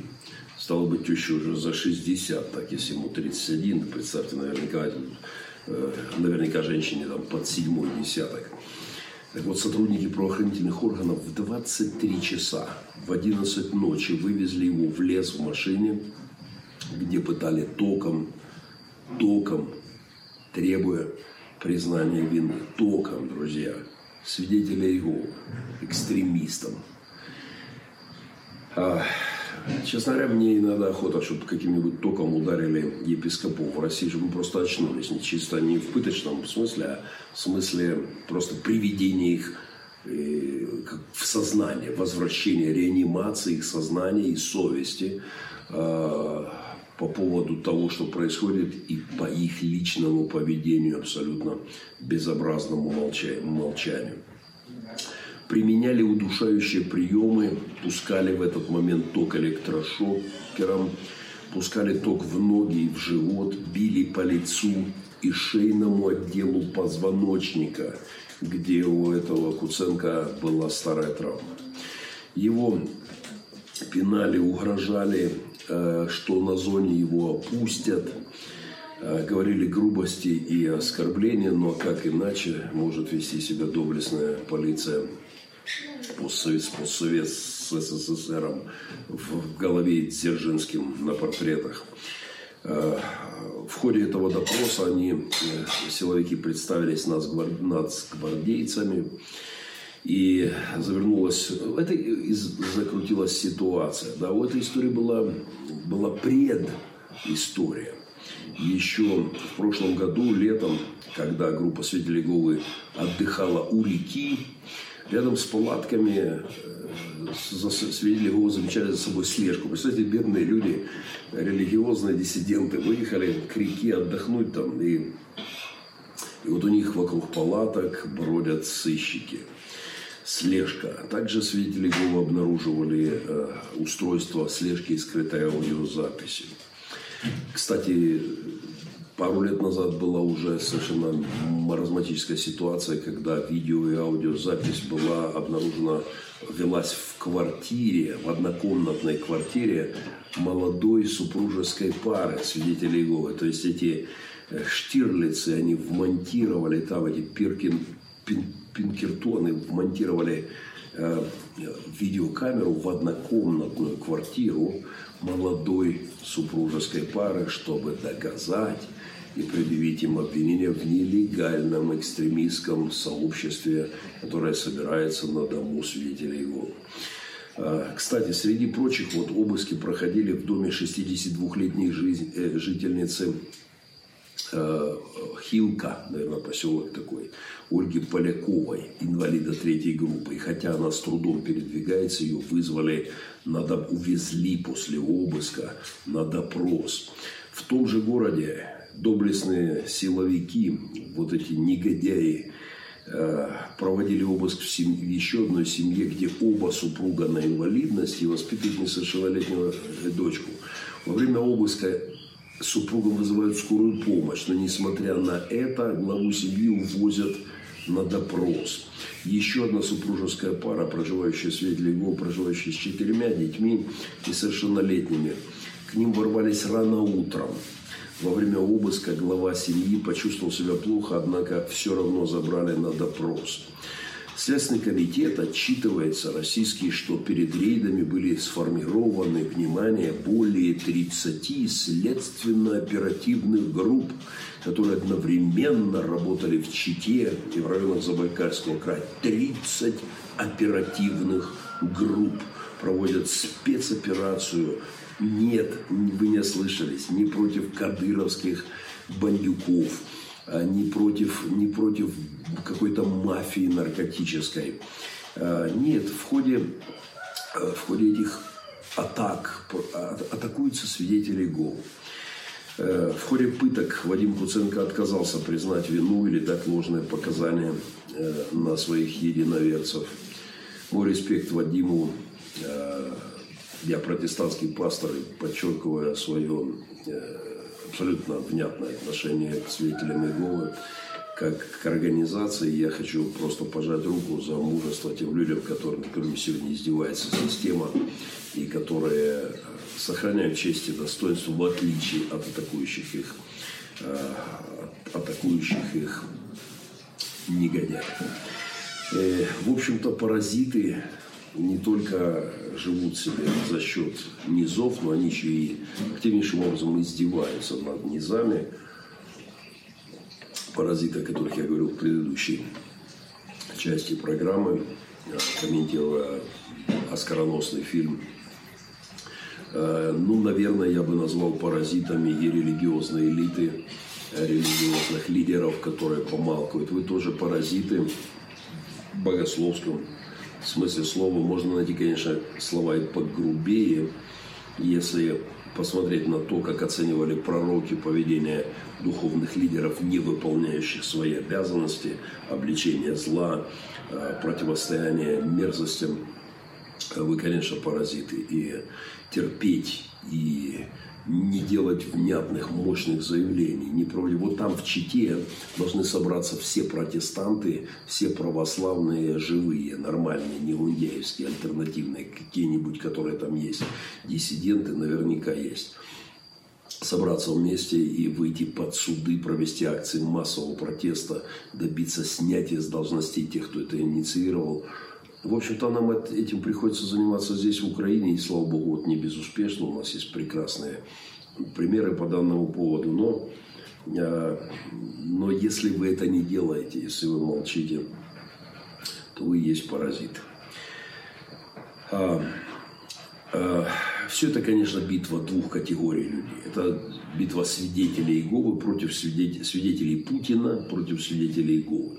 A: стало быть, теща уже за 60, так если ему 31, представьте, наверняка, э, наверняка женщине там под седьмой десяток. Так вот, сотрудники правоохранительных органов в 23 часа в 11 ночи вывезли его в лес в машине, где пытали током, током, требуя признание вины током, друзья, свидетеля его, экстремистам. А, честно говоря, мне иногда охота, чтобы каким-нибудь током ударили епископов в России, чтобы мы просто очнулись. Не чисто не в пыточном смысле, а в смысле просто приведения их э, в сознание, возвращения, реанимации их сознания и совести а, по поводу того, что происходит, и по их личному поведению, абсолютно безобразному молчанию. Применяли удушающие приемы, пускали в этот момент ток электрошокером, пускали ток в ноги и в живот, били по лицу и шейному отделу позвоночника, где у этого Куценко была старая травма. Его пинали, угрожали, что на зоне его опустят. Э, говорили грубости и оскорбления, но как иначе может вести себя доблестная полиция постсовет, с СССР в голове Дзержинским на портретах. Э, в ходе этого допроса они, э, силовики, представились нацгвардейцами. И завернулась, это закрутилась ситуация. Да, у этой истории была, была предыстория. Еще в прошлом году, летом, когда группа свидетелей Говы отдыхала у реки, рядом с палатками э, свидетели Иеговы замечали за собой слежку. Представьте, бедные люди, религиозные диссиденты, выехали к реке отдохнуть там, и, и вот у них вокруг палаток бродят сыщики. Слежка. Также свидетели Иеговы обнаруживали э, устройство слежки и скрытой аудиозаписи. Кстати, пару лет назад была уже совершенно маразматическая ситуация, когда видео и аудиозапись была обнаружена, велась в квартире, в однокомнатной квартире молодой супружеской пары свидетелей Иеговы. То есть эти э, штирлицы, они вмонтировали там эти пиркин, пин, пинкертоны, вмонтировали э, видеокамеру в однокомнатную квартиру молодой супружеской пары, чтобы доказать, и предъявить им обвинение в нелегальном экстремистском сообществе, которое собирается на дому свидетелей его. А, кстати, среди прочих вот обыски проходили в доме 62-летней э, жительницы э, Хилка, наверное, поселок такой, Ольги Поляковой, инвалида третьей группы. И хотя она с трудом передвигается, ее вызвали, надо, увезли после обыска на допрос. В том же городе доблестные силовики, вот эти негодяи, э, проводили обыск в, семь... в еще одной семье, где оба супруга на инвалидности воспитывают несовершеннолетнего дочку. Во время обыска супруга вызывают скорую помощь, но несмотря на это, главу семьи увозят на допрос. Еще одна супружеская пара, проживающая в Светлегу, проживающая с четырьмя детьми несовершеннолетними, к ним ворвались рано утром. Во время обыска глава семьи почувствовал себя плохо, однако все равно забрали на допрос. Следственный комитет отчитывается российский, что перед рейдами были сформированы, внимание, более 30 следственно-оперативных групп, которые одновременно работали в Чите и в районах Забайкальского края. 30 оперативных групп проводят спецоперацию нет, вы не ослышались, не против кадыровских бандюков, не против, не против какой-то мафии наркотической. А, нет, в ходе, а, в ходе этих атак атакуются свидетели ГО. В ходе пыток Вадим Куценко отказался признать вину или дать ложные показания на своих единоверцев. Мой респект Вадиму я протестантский пастор и подчеркиваю свое э, абсолютно внятное отношение к свидетелям Иеговы, как к организации. Я хочу просто пожать руку за мужество тем людям, которым, которыми сегодня издевается система и которые сохраняют честь и достоинство в отличие от атакующих их, э, атакующих их негодяев. Э, в общем-то, паразиты не только живут себе за счет низов, но они еще и активнейшим образом издеваются над низами. Паразиты, о которых я говорил в предыдущей части программы, комментируя оскароносный фильм. Э, ну, наверное, я бы назвал паразитами и религиозные элиты, религиозных лидеров, которые помалкивают. Вы тоже паразиты в богословском в смысле слова можно найти, конечно, слова и погрубее, если посмотреть на то, как оценивали пророки поведение духовных лидеров, не выполняющих свои обязанности, обличение зла, э, противостояние мерзостям, вы, конечно, паразиты. И терпеть и не делать внятных, мощных заявлений. Не проводить. Вот там в Чите должны собраться все протестанты, все православные, живые, нормальные, не гундяевские, альтернативные, какие-нибудь, которые там есть. Диссиденты наверняка есть собраться вместе и выйти под суды, провести акции массового протеста, добиться снятия с должностей тех, кто это инициировал, В общем-то, нам этим приходится заниматься здесь, в Украине, и, слава богу, вот не безуспешно. У нас есть прекрасные примеры по данному поводу. Но, э, но если вы это не делаете, если вы молчите, то вы есть паразит. А, а, все это, конечно, битва двух категорий людей. Это битва свидетелей Иеговы против свидетелей Путина, против свидетелей Иеговы.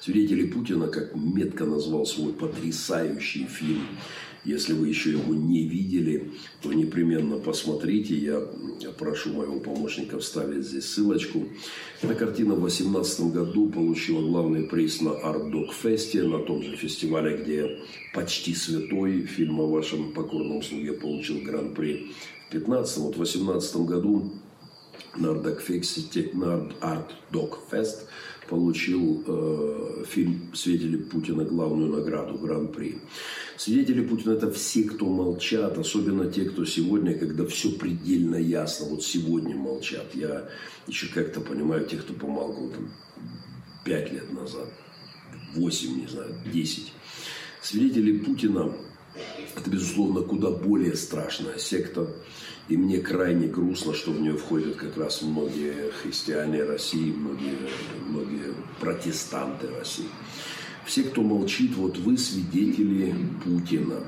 A: Свидетели Путина, как метко назвал свой потрясающий фильм если вы еще его не видели, то непременно посмотрите. Я прошу моего помощника вставить здесь ссылочку. Эта картина в 2018 году получила главный приз на Art Dog Fest, на том же фестивале, где «Почти святой» фильм о вашем покорном слуге получил гран-при в 2015. Вот в 2018 году на Art Dog Fest получил э, фильм «Свидетели Путина» главную награду Гран-при. Свидетели Путина – это все, кто молчат, особенно те, кто сегодня, когда все предельно ясно, вот сегодня молчат. Я еще как-то понимаю тех, кто помалкивал там, 5 лет назад, 8, не знаю, 10. Свидетели Путина – это, безусловно, куда более страшная секта. И мне крайне грустно, что в нее входят как раз многие христиане России, многие, многие протестанты России. Все, кто молчит, вот вы свидетели Путина.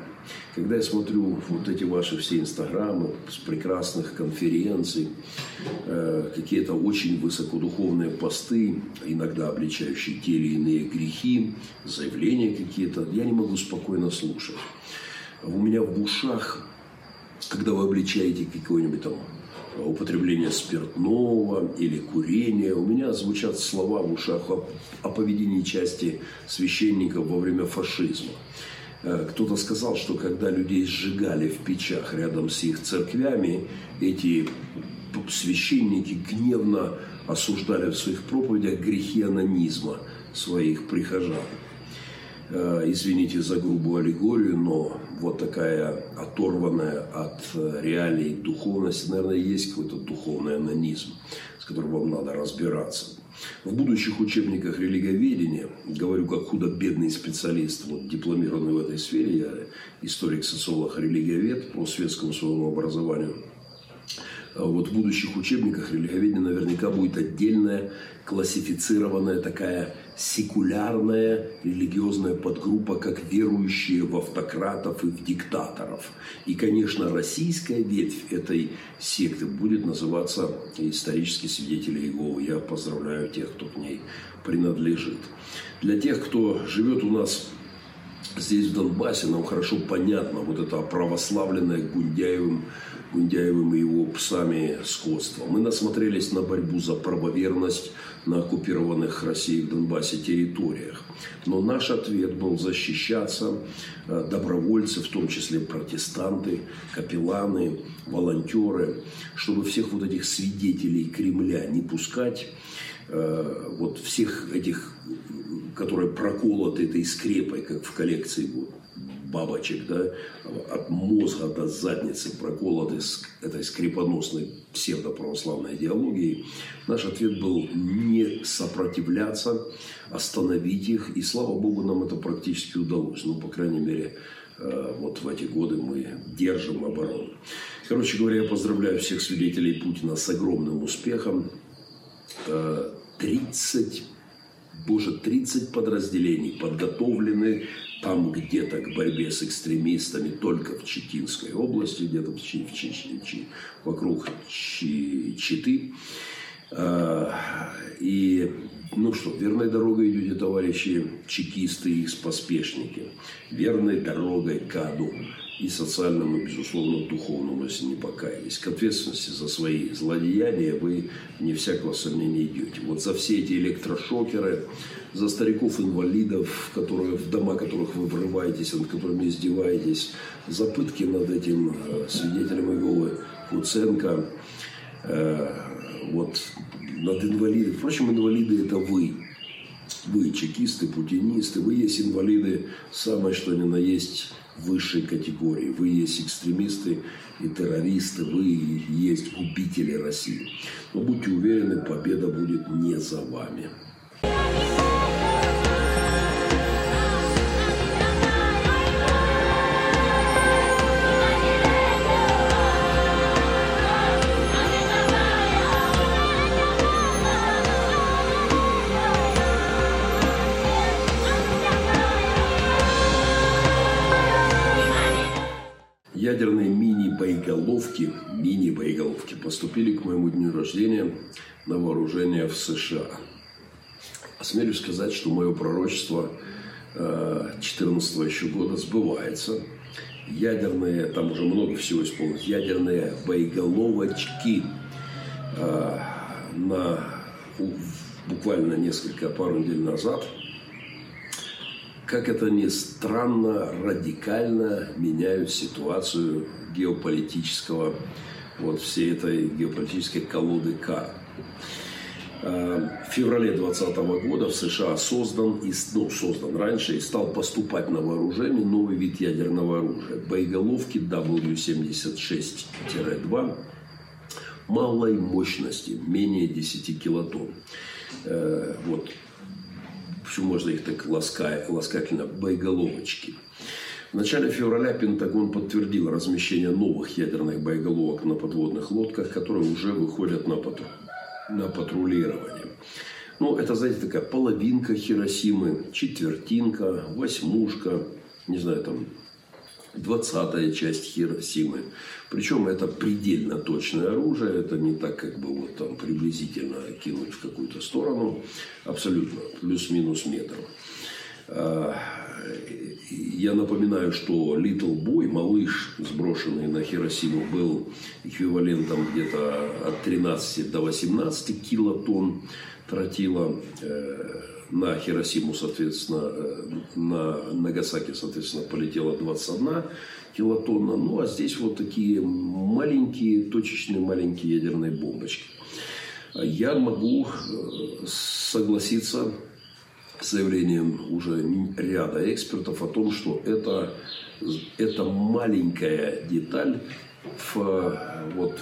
A: Когда я смотрю вот эти ваши все инстаграмы с прекрасных конференций, э, какие-то очень высокодуховные посты, иногда обличающие те или иные грехи, заявления какие-то, я не могу спокойно слушать. У меня в ушах, когда вы обличаете какое-нибудь там употребление спиртного или курения. У меня звучат слова в ушах о, о поведении части священников во время фашизма. Э, кто-то сказал, что когда людей сжигали в печах рядом с их церквями, эти священники гневно осуждали в своих проповедях грехи анонизма своих прихожан. Э, извините за грубую аллегорию, но вот такая оторванная от э, реалий духовность, наверное, есть какой-то духовный анонизм, с которым вам надо разбираться. В будущих учебниках религоведения, говорю как худо-бедный специалист, вот, дипломированный в этой сфере, я историк, социолог, религиовед по светскому своему образованию – вот в будущих учебниках религоведения наверняка будет отдельная классифицированная такая секулярная религиозная подгруппа, как верующие в автократов и в диктаторов. И, конечно, российская ветвь этой секты будет называться исторические свидетели Иеговы. Я поздравляю тех, кто к ней принадлежит. Для тех, кто живет у нас здесь, в Донбассе, нам хорошо понятно вот это православленное Гундяевым Гундяевым и его псами сходство. Мы насмотрелись на борьбу за правоверность на оккупированных Россией в Донбассе территориях. Но наш ответ был защищаться, э, добровольцы, в том числе протестанты, капелланы, волонтеры, чтобы всех вот этих свидетелей Кремля не пускать, э, вот всех этих, которые проколоты этой скрепой, как в коллекции бабочек, да, от мозга до задницы проколоты с этой скрипоносной псевдоправославной идеологией, наш ответ был не сопротивляться, остановить их. И слава богу, нам это практически удалось. Ну, по крайней мере, э, вот в эти годы мы держим оборону. Короче говоря, я поздравляю всех свидетелей Путина с огромным успехом. 30 э, Боже, 30 подразделений подготовлены там где-то к борьбе с экстремистами только в Читинской области, где-то в в Чи, Чи, вокруг Чи, Читы. А, и, ну что, верной дорогой идете, товарищи чекисты и их поспешники. Верной дорогой к аду и социальному, безусловно, духовному, если не покаялись. К ответственности за свои злодеяния вы, не всякого сомнения, идете. Вот за все эти электрошокеры, за стариков-инвалидов, которые, в дома которых вы врываетесь, над которыми издеваетесь, за пытки над этим э, свидетелем Иеговы Куценко, э, вот, над инвалидами. Впрочем, инвалиды – это вы. Вы чекисты, путинисты, вы есть инвалиды, самое что ни на есть высшей категории. Вы есть экстремисты и террористы, вы есть губители России. Но будьте уверены, победа будет не за вами. Ядерные мини-боеголовки, мини-боеголовки поступили к моему дню рождения на вооружение в США. Осмелюсь сказать, что мое пророчество 2014 еще года сбывается. Ядерные, там уже много всего исполнилось, ядерные боеголовочки э, на буквально несколько, пару недель назад, как это ни странно, радикально меняют ситуацию геополитического, вот всей этой геополитической колоды карт. В феврале 2020 года в США создан, и, ну, создан раньше и стал поступать на вооружение новый вид ядерного оружия. Боеголовки W76-2 малой мощности, менее 10 килотонн. Э, вот. Почему можно их так ласка, ласкательно боеголовочки. В начале февраля Пентагон подтвердил размещение новых ядерных боеголовок на подводных лодках, которые уже выходят на, патру... на патрулирование. Ну, это, знаете, такая половинка Хиросимы, четвертинка, восьмушка, не знаю, там, двадцатая часть Хиросимы. Причем это предельно точное оружие, это не так, как бы вот там приблизительно кинуть в какую-то сторону, абсолютно плюс-минус метр. Я напоминаю, что Little Boy, малыш, сброшенный на Хиросиму, был эквивалентом где-то от 13 до 18 килотонн тротила. Э, на Хиросиму, соответственно, э, на Нагасаки, соответственно, полетела 21 килотонна. Ну, а здесь вот такие маленькие, точечные маленькие ядерные бомбочки. Я могу э, согласиться с заявлением уже ряда экспертов о том, что это, это маленькая деталь в, вот,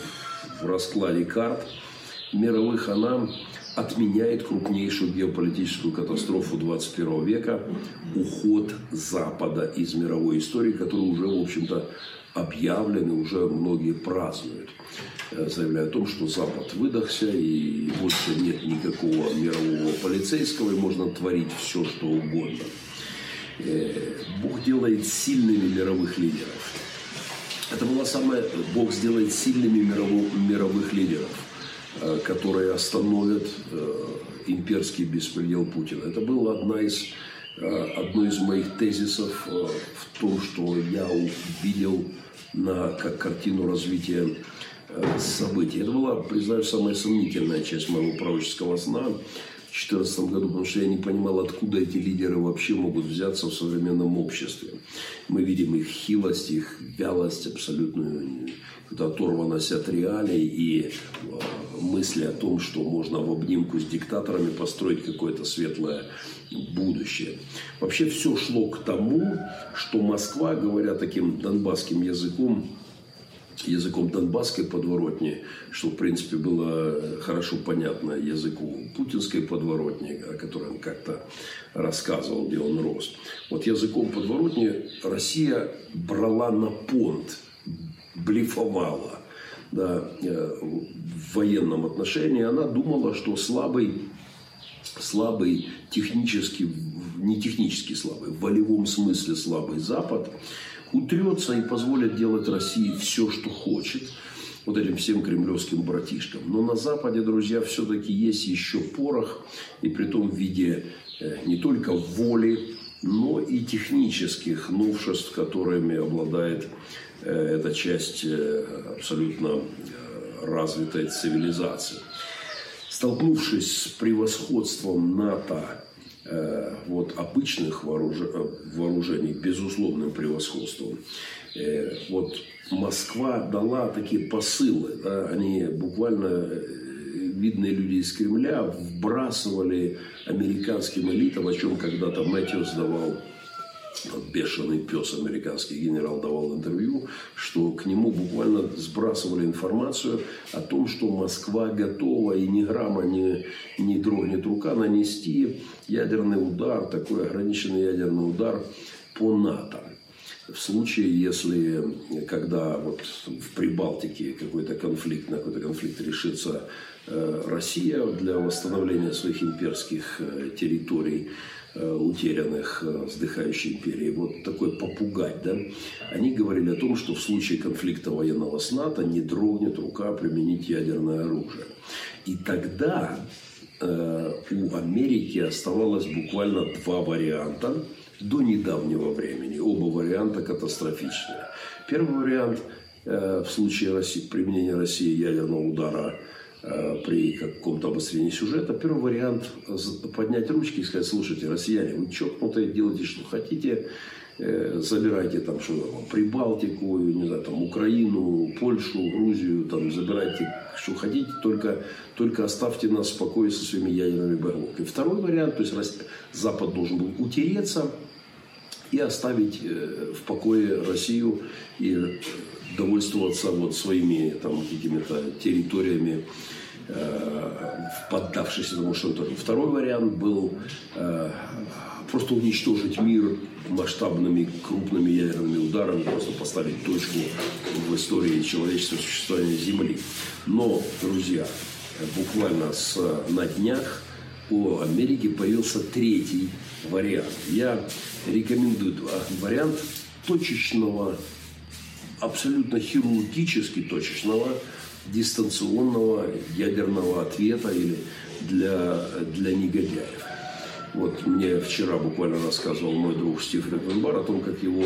A: в раскладе карт мировых, она отменяет крупнейшую геополитическую катастрофу 21 века – уход Запада из мировой истории, который уже, в общем-то, объявлен и уже многие празднуют, заявляя о том, что Запад выдохся и больше нет никакого мирового полицейского и можно творить все, что угодно. Э, Бог делает сильными мировых лидеров. Это была самая... Бог сделает сильными мировых лидеров – Э, которые остановят э, имперский беспредел Путина. Это была одна из, одно из моих тезисов в том, что я увидел на, как картину развития событий. Это была, признаю, самая сомнительная часть моего пророческого сна. 2014 году, потому что я не понимал, откуда эти лидеры вообще могут взяться в современном обществе. Мы видим их хилость, их вялость, абсолютную оторванность от реалий и а, мысли о том, что можно в обнимку с диктаторами построить какое-то светлое будущее. Вообще все шло к тому, что Москва, говоря таким донбасским языком, языком донбасской подворотни, что, в принципе, было хорошо понятно языку путинской подворотни, о которой он как-то рассказывал, где он рос. Вот языком подворотни Россия брала на понт, блефовала да, э, в военном отношении. Она думала, что слабый, слабый технически, не технически слабый, в волевом смысле слабый Запад – утрется и позволит делать России все, что хочет вот этим всем кремлевским братишкам. Но на Западе, друзья, все-таки есть еще порох, и при том в виде э, не только воли, но и технических новшеств, которыми обладает э, эта часть э, абсолютно развитой цивилизации. Столкнувшись с превосходством НАТО вот, обычных э, вооружений безусловным превосходством. Э, вот Москва дала такие посылы, да, они буквально видные люди из Кремля вбрасывали американским элитам, о чем когда-то Мэтьюс давал бешеный пес американский генерал давал интервью, что к нему буквально сбрасывали информацию о том, что Москва готова и ни грамма не, не дрогнет рука нанести ядерный удар, такой ограниченный ядерный удар по НАТО. В случае, если, когда вот в Прибалтике какой-то конфликт, на какой-то конфликт решится э, Россия для восстановления своих имперских э, территорий, утерянных э, вздыхающей империи, вот такой попугай, да, они говорили о том, что в случае конфликта военного с НАТО не дрогнет рука применить ядерное оружие. И тогда э, у Америки оставалось буквально два варианта до недавнего времени. Оба варианта катастрофичные. Первый вариант э, в случае России, применения России ядерного удара Э, при каком-то обострении сюжета. Первый вариант – поднять ручки и сказать, слушайте, россияне, вы чокнутые, делайте, что хотите, э, забирайте там, что там, Прибалтику, не знаю, там, Украину, Польшу, Грузию, там, забирайте, что хотите, только, только оставьте нас в покое со своими ядерными боеголовками. Второй вариант, то есть Запад должен был утереться и оставить э, в покое Россию и довольствоваться вот своими там какими-то территориями, э, поддавшись этому шантажу. Второй вариант был э, просто уничтожить мир масштабными крупными ядерными ударами, просто поставить точку в истории человечества существования Земли. Но, друзья, буквально с, на днях у Америки появился третий вариант. Я рекомендую вариант точечного абсолютно хирургически точечного дистанционного ядерного ответа или для, для негодяев. Вот мне вчера буквально рассказывал мой друг Стив Репенбар о том, как его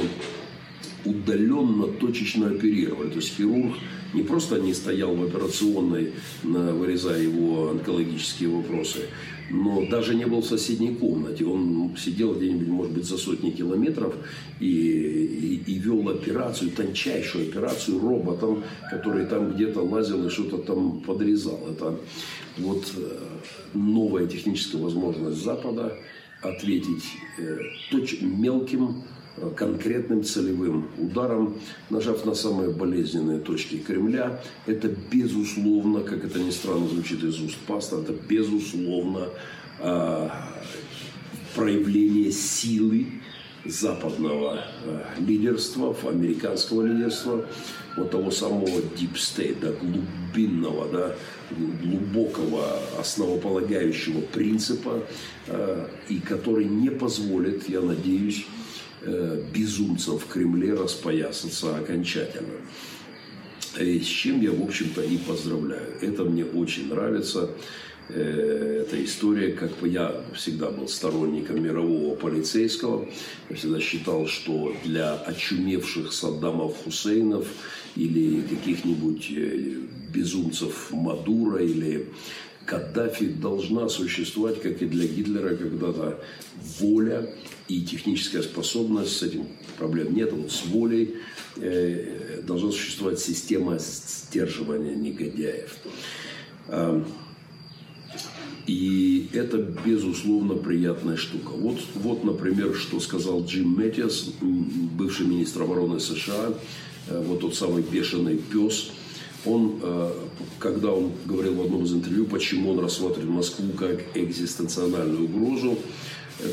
A: удаленно, точечно оперировали. То есть хирург не просто не стоял в операционной, вырезая его онкологические вопросы, но даже не был в соседней комнате. Он сидел где-нибудь, может быть, за сотни километров и, и, и вел операцию, тончайшую операцию роботом, который там где-то лазил и что-то там подрезал. Это вот э, новая техническая возможность Запада ответить э, точ, мелким конкретным целевым ударом, нажав на самые болезненные точки Кремля. Это безусловно, как это ни странно звучит из уст пастора, это безусловно э, проявление силы западного э, лидерства, американского лидерства, вот того самого deep state, да, глубинного, да, глубокого, основополагающего принципа, э, и который не позволит, я надеюсь, Э, безумцев в Кремле распоясаться окончательно. И с чем я, в общем-то, и поздравляю. Это мне очень нравится. Э, эта история, как бы я всегда был сторонником мирового полицейского, я всегда считал, что для очумевших Саддамов Хусейнов или каких-нибудь э, безумцев Мадура или Каддафи должна существовать, как и для Гитлера когда-то, воля и техническая способность. С этим проблем нет. А вот с волей э, должна существовать система сдерживания негодяев. Э, и это, безусловно, приятная штука. Вот, вот, например, что сказал Джим Мэттиас, бывший министр обороны США, э, вот тот самый бешеный пес – он, э, когда он говорил в одном из интервью, почему он рассматривает Москву как экзистенциональную угрозу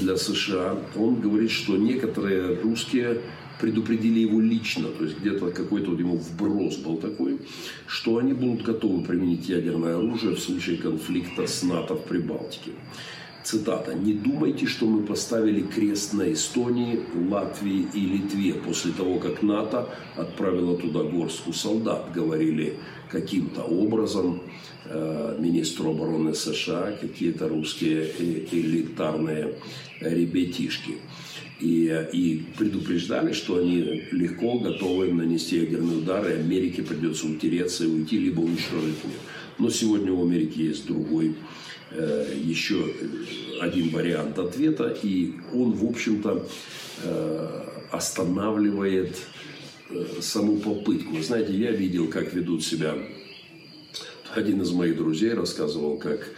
A: для США, он говорит, что некоторые русские предупредили его лично, то есть где-то какой-то вот ему вброс был такой, что они будут готовы применить ядерное оружие в случае конфликта с НАТО в Прибалтике. Цитата. «Не думайте, что мы поставили крест на Эстонии, Латвии и Литве после того, как НАТО отправило туда горстку солдат», говорили каким-то образом министру обороны США, какие-то русские элитарные ребятишки. И, и предупреждали, что они легко готовы нанести ядерные удары, и Америке придется утереться и уйти, либо уничтожить мир. Но сегодня у Америки есть другой Э, еще один вариант ответа, и он, в общем-то, э, останавливает э, саму попытку. Знаете, я видел, как ведут себя один из моих друзей рассказывал, как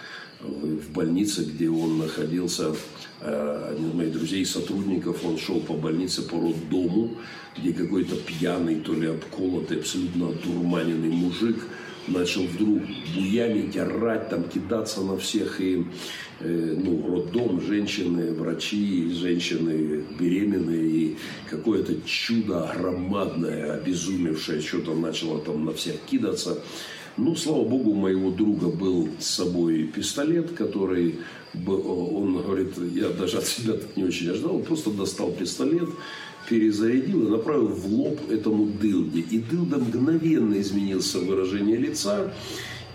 A: в больнице, где он находился, один из моих друзей, сотрудников, он шел по больнице, по роддому, где какой-то пьяный, то ли обколотый, абсолютно одурманенный мужик начал вдруг буянить, орать, там, кидаться на всех. И э, ну, роддом, женщины, врачи, женщины беременные. И какое-то чудо громадное, обезумевшее, что-то начало там на всех кидаться. Ну, слава богу, у моего друга был с собой пистолет, который он говорит, я даже от себя так не очень ожидал, он просто достал пистолет, перезарядил и направил в лоб этому дылде. И дылда мгновенно изменился выражение лица.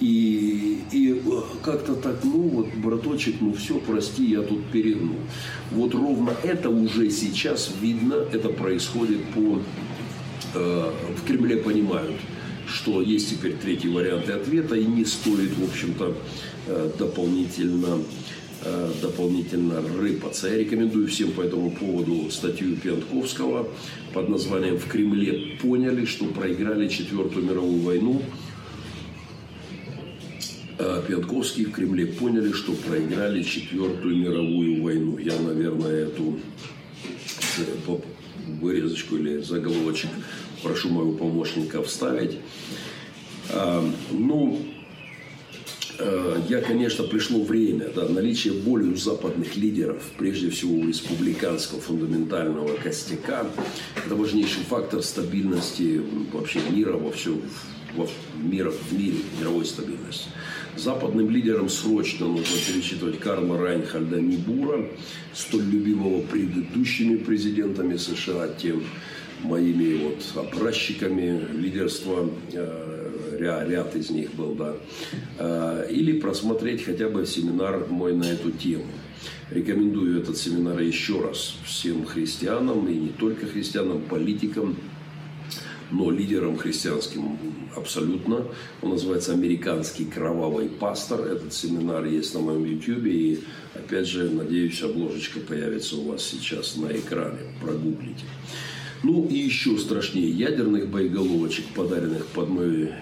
A: И, и как-то так, ну вот, браточек, ну все, прости, я тут перегнул. Вот ровно это уже сейчас видно, это происходит по... Э, в Кремле понимают, что есть теперь третий вариант ответа, и не стоит, в общем-то, э, дополнительно Э, дополнительно рыпаться. Я рекомендую всем по этому поводу статью Пиантковского под названием «В Кремле поняли, что проиграли Четвертую мировую войну». Э, Пиантковский в Кремле поняли, что проиграли Четвертую мировую войну. Я, наверное, эту вырезочку или заголовочек прошу моего помощника вставить. Ну, Э, я, конечно, пришло время, да, наличие воли у западных лидеров, прежде всего у республиканского фундаментального костяка, это важнейший фактор стабильности вообще мира во всем, во, мира, в мире, мировой стабильности. Западным лидерам срочно нужно перечитывать Карла Райнхальда Нибура, столь любимого предыдущими президентами США, тем моими вот образчиками лидерства э, ряд из них был, да. А, или просмотреть хотя бы семинар мой на эту тему. Рекомендую этот семинар еще раз всем христианам, и не только христианам, политикам, но лидером христианским абсолютно. Он называется «Американский кровавый пастор». Этот семинар есть на моем YouTube. И, опять же, надеюсь, обложечка появится у вас сейчас на экране. Прогуглите. Ну и еще страшнее ядерных боеголовочек, подаренных под мой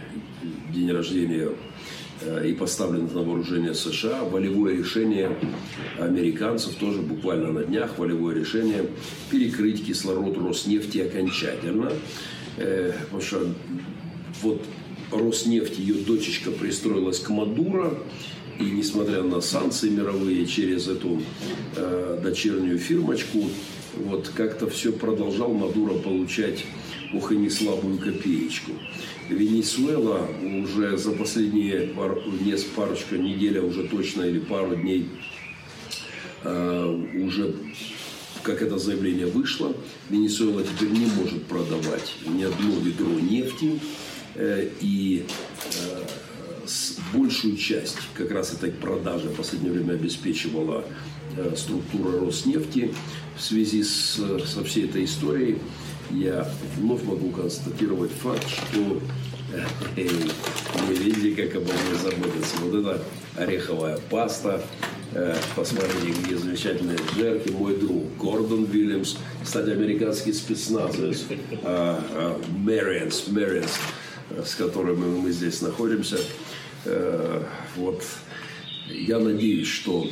A: день рождения э, и поставленных на вооружение США. Волевое решение американцев тоже буквально на днях, волевое решение перекрыть кислород Роснефти окончательно. Э, потому что вот Роснефть, ее дочечка пристроилась к Мадуро, и несмотря на санкции мировые через эту э, дочернюю фирмочку, вот как-то все продолжал Мадуро получать ох и не слабую копеечку. Венесуэла уже за последние пару, несколько парочка неделя уже точно или пару дней э, уже как это заявление вышло, Венесуэла теперь не может продавать ни одно ведро нефти э, и э, большую часть как раз этой продажи в последнее время обеспечивала э, структура Роснефти в связи с, со всей этой историей я вновь могу констатировать факт, что э, вы видите, как обо мне заботятся. Вот это ореховая паста, э, посмотрите, какие замечательные джерки. Мой друг Гордон Вильямс, кстати, американский спецназовец, Мэрианс, Мэрианс, с которыми мы здесь находимся. Э, вот я надеюсь, что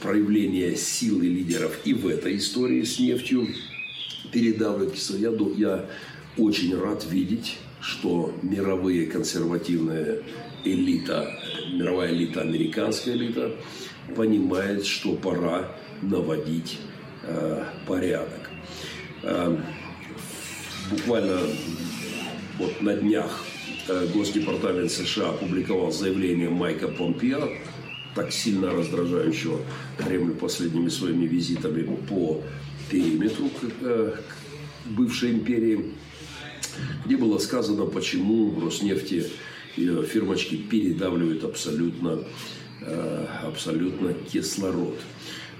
A: проявление силы лидеров и в этой истории с нефтью передавливать я, я очень рад видеть, что мировые консервативные элита, мировая элита, американская элита понимает, что пора наводить э, порядок. Э, буквально вот на днях э, Госдепартамент США опубликовал заявление Майка Помпео, так сильно раздражающего Кремль последними своими визитами по периметру э, бывшей империи, где было сказано, почему Роснефти ее фирмочки передавливают абсолютно, э, абсолютно кислород.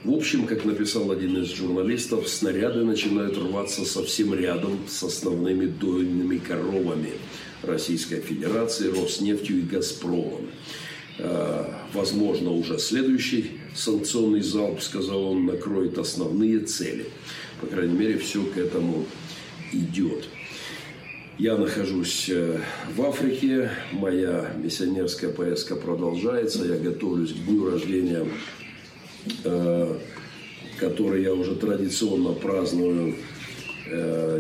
A: В общем, как написал один из журналистов, снаряды начинают рваться совсем рядом с основными дойными коровами Российской Федерации, Роснефтью и Газпромом. Э, возможно, уже следующий санкционный залп, сказал он, накроет основные цели. По крайней мере, все к этому идет. Я нахожусь э, в Африке, моя миссионерская поездка продолжается, я готовлюсь к дню рождения, э, который я уже традиционно праздную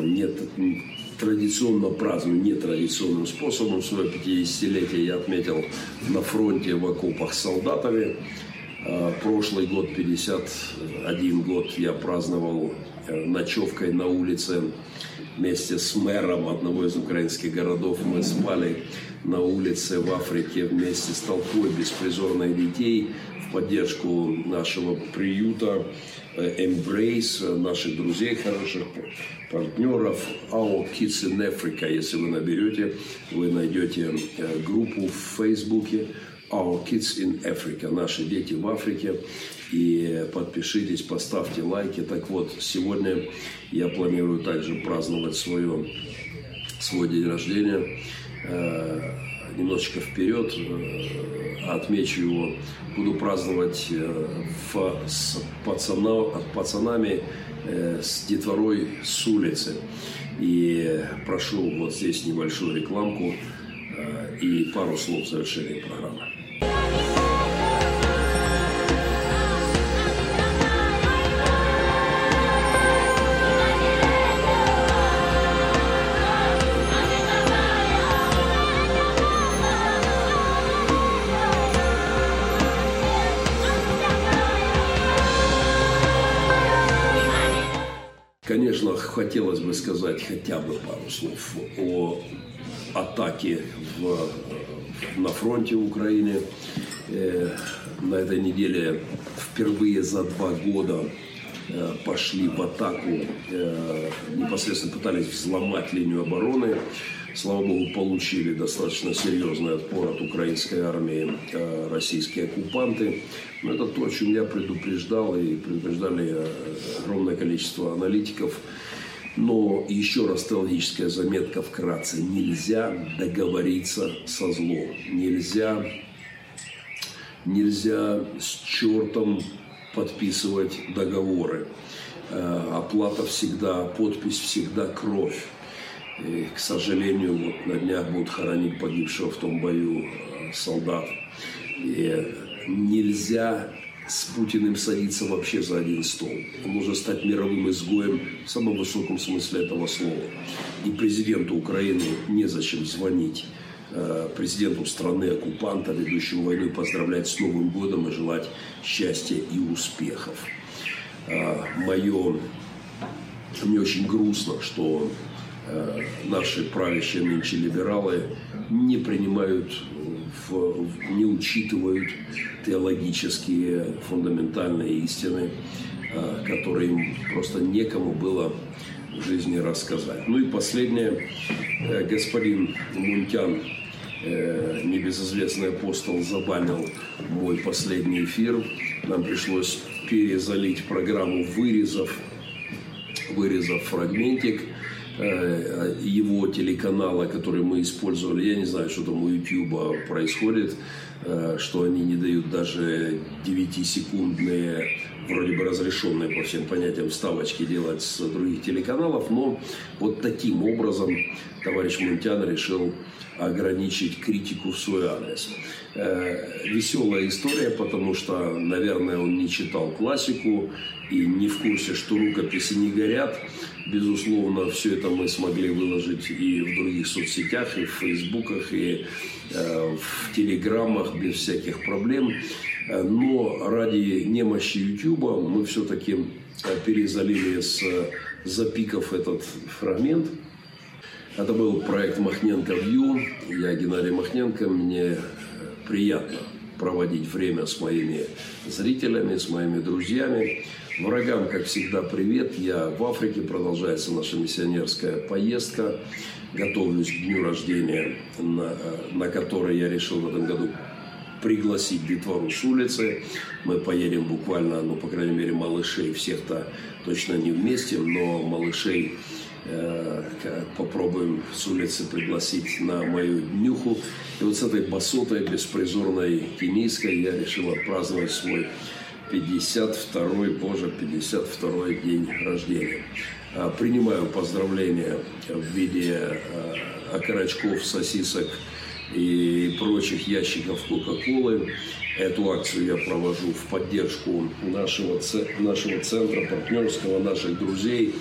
A: нет традиционно праздную нетрадиционным способом. Свое 50-летие я отметил на фронте в окопах с солдатами. А, прошлый год, 51 год, я праздновал э, ночевкой на улице вместе с мэром одного из украинских городов. Мы спали на улице в Африке вместе с толпой беспризорных детей в поддержку нашего приюта Embrace, э, наших друзей, хороших партнеров, Our Kids in Africa. Если вы наберете, вы найдете группу в Фейсбуке Our Kids in Africa, наши дети в Африке. И подпишитесь, поставьте лайки. Так вот, сегодня я планирую также праздновать свое, свой день рождения. Немножечко вперед, э, отмечу его, буду праздновать э, в, с пацана, пацанами, э, с детворой с улицы. И прошу вот здесь небольшую рекламку и пару слов в завершении программы. Хотелось бы сказать хотя бы пару слов о атаке в, на фронте Украины. Э, на этой неделе впервые за два года э, пошли в атаку, э, непосредственно пытались взломать линию обороны. Слава богу, получили достаточно серьезный отпор от украинской армии российские оккупанты. Но это то, о чем я предупреждал и предупреждали огромное количество аналитиков. Но еще раз теологическая заметка вкратце. Нельзя договориться со злом. Нельзя, нельзя с чертом подписывать договоры. Э, оплата всегда, подпись всегда кровь. И, к сожалению, вот на днях будут хоронить погибшего в том бою э, солдат. И нельзя с Путиным садиться вообще за один стол. Он может стать мировым изгоем в самом высоком смысле этого слова. И президенту Украины незачем звонить э, президенту страны-оккупанта, ведущему войну, поздравлять с Новым годом и желать счастья и успехов. Э, Мое, мне очень грустно, что э, наши правящие нынче либералы не принимают, в, не учитывают теологические фундаментальные истины, а, которые им просто некому было в жизни рассказать. Ну и последнее. Э, господин Мунтян, э, небезызвестный апостол, забанил мой последний эфир. Нам пришлось перезалить программу вырезов, вырезав фрагментик э, его телеканала, который мы использовали. Я не знаю, что там у YouTube происходит. Э, что они не дают даже 9-секундные, вроде бы разрешенные по всем понятиям ставочки делать с других телеканалов, но вот таким образом товарищ Мунтян решил ограничить критику в свой адрес. Э, веселая история, потому что, наверное, он не читал классику и не в курсе, что рукописи не горят. Безусловно, все это мы смогли выложить и в других соцсетях, и в фейсбуках, и Э, в телеграммах без всяких проблем. Э, но ради немощи YouTube мы все-таки перезалили с запиков этот фрагмент. Это был проект Махненко Вью. Я Геннадий Махненко. Мне приятно проводить время с моими зрителями, с моими друзьями. Врагам, как всегда, привет. Я в Африке. Продолжается наша миссионерская поездка готовлюсь к дню рождения, на, на который я решил в этом году пригласить детвору с улицы. Мы поедем буквально, ну, по крайней мере, малышей всех-то точно не вместе, но малышей э, попробуем с улицы пригласить на мою днюху. И вот с этой басотой беспризорной кенийской я решил отпраздновать свой 52-й, боже, 52-й день рождения. А, принимаю поздравления в виде а, окорочков, сосисок и прочих ящиков Кока-Колы. Эту акцию я провожу в поддержку нашего, нашего центра партнерского, наших друзей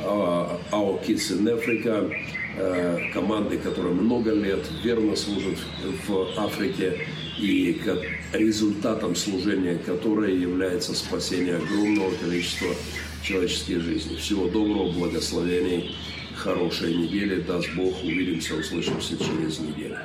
A: а, Our Kids in Africa. э, командой, которая много лет верно служит в Африке и результатом служения которой является спасение огромного количества человеческих жизней. Всего доброго, благословений, хорошей недели. Даст Бог, увидимся, услышимся через неделю.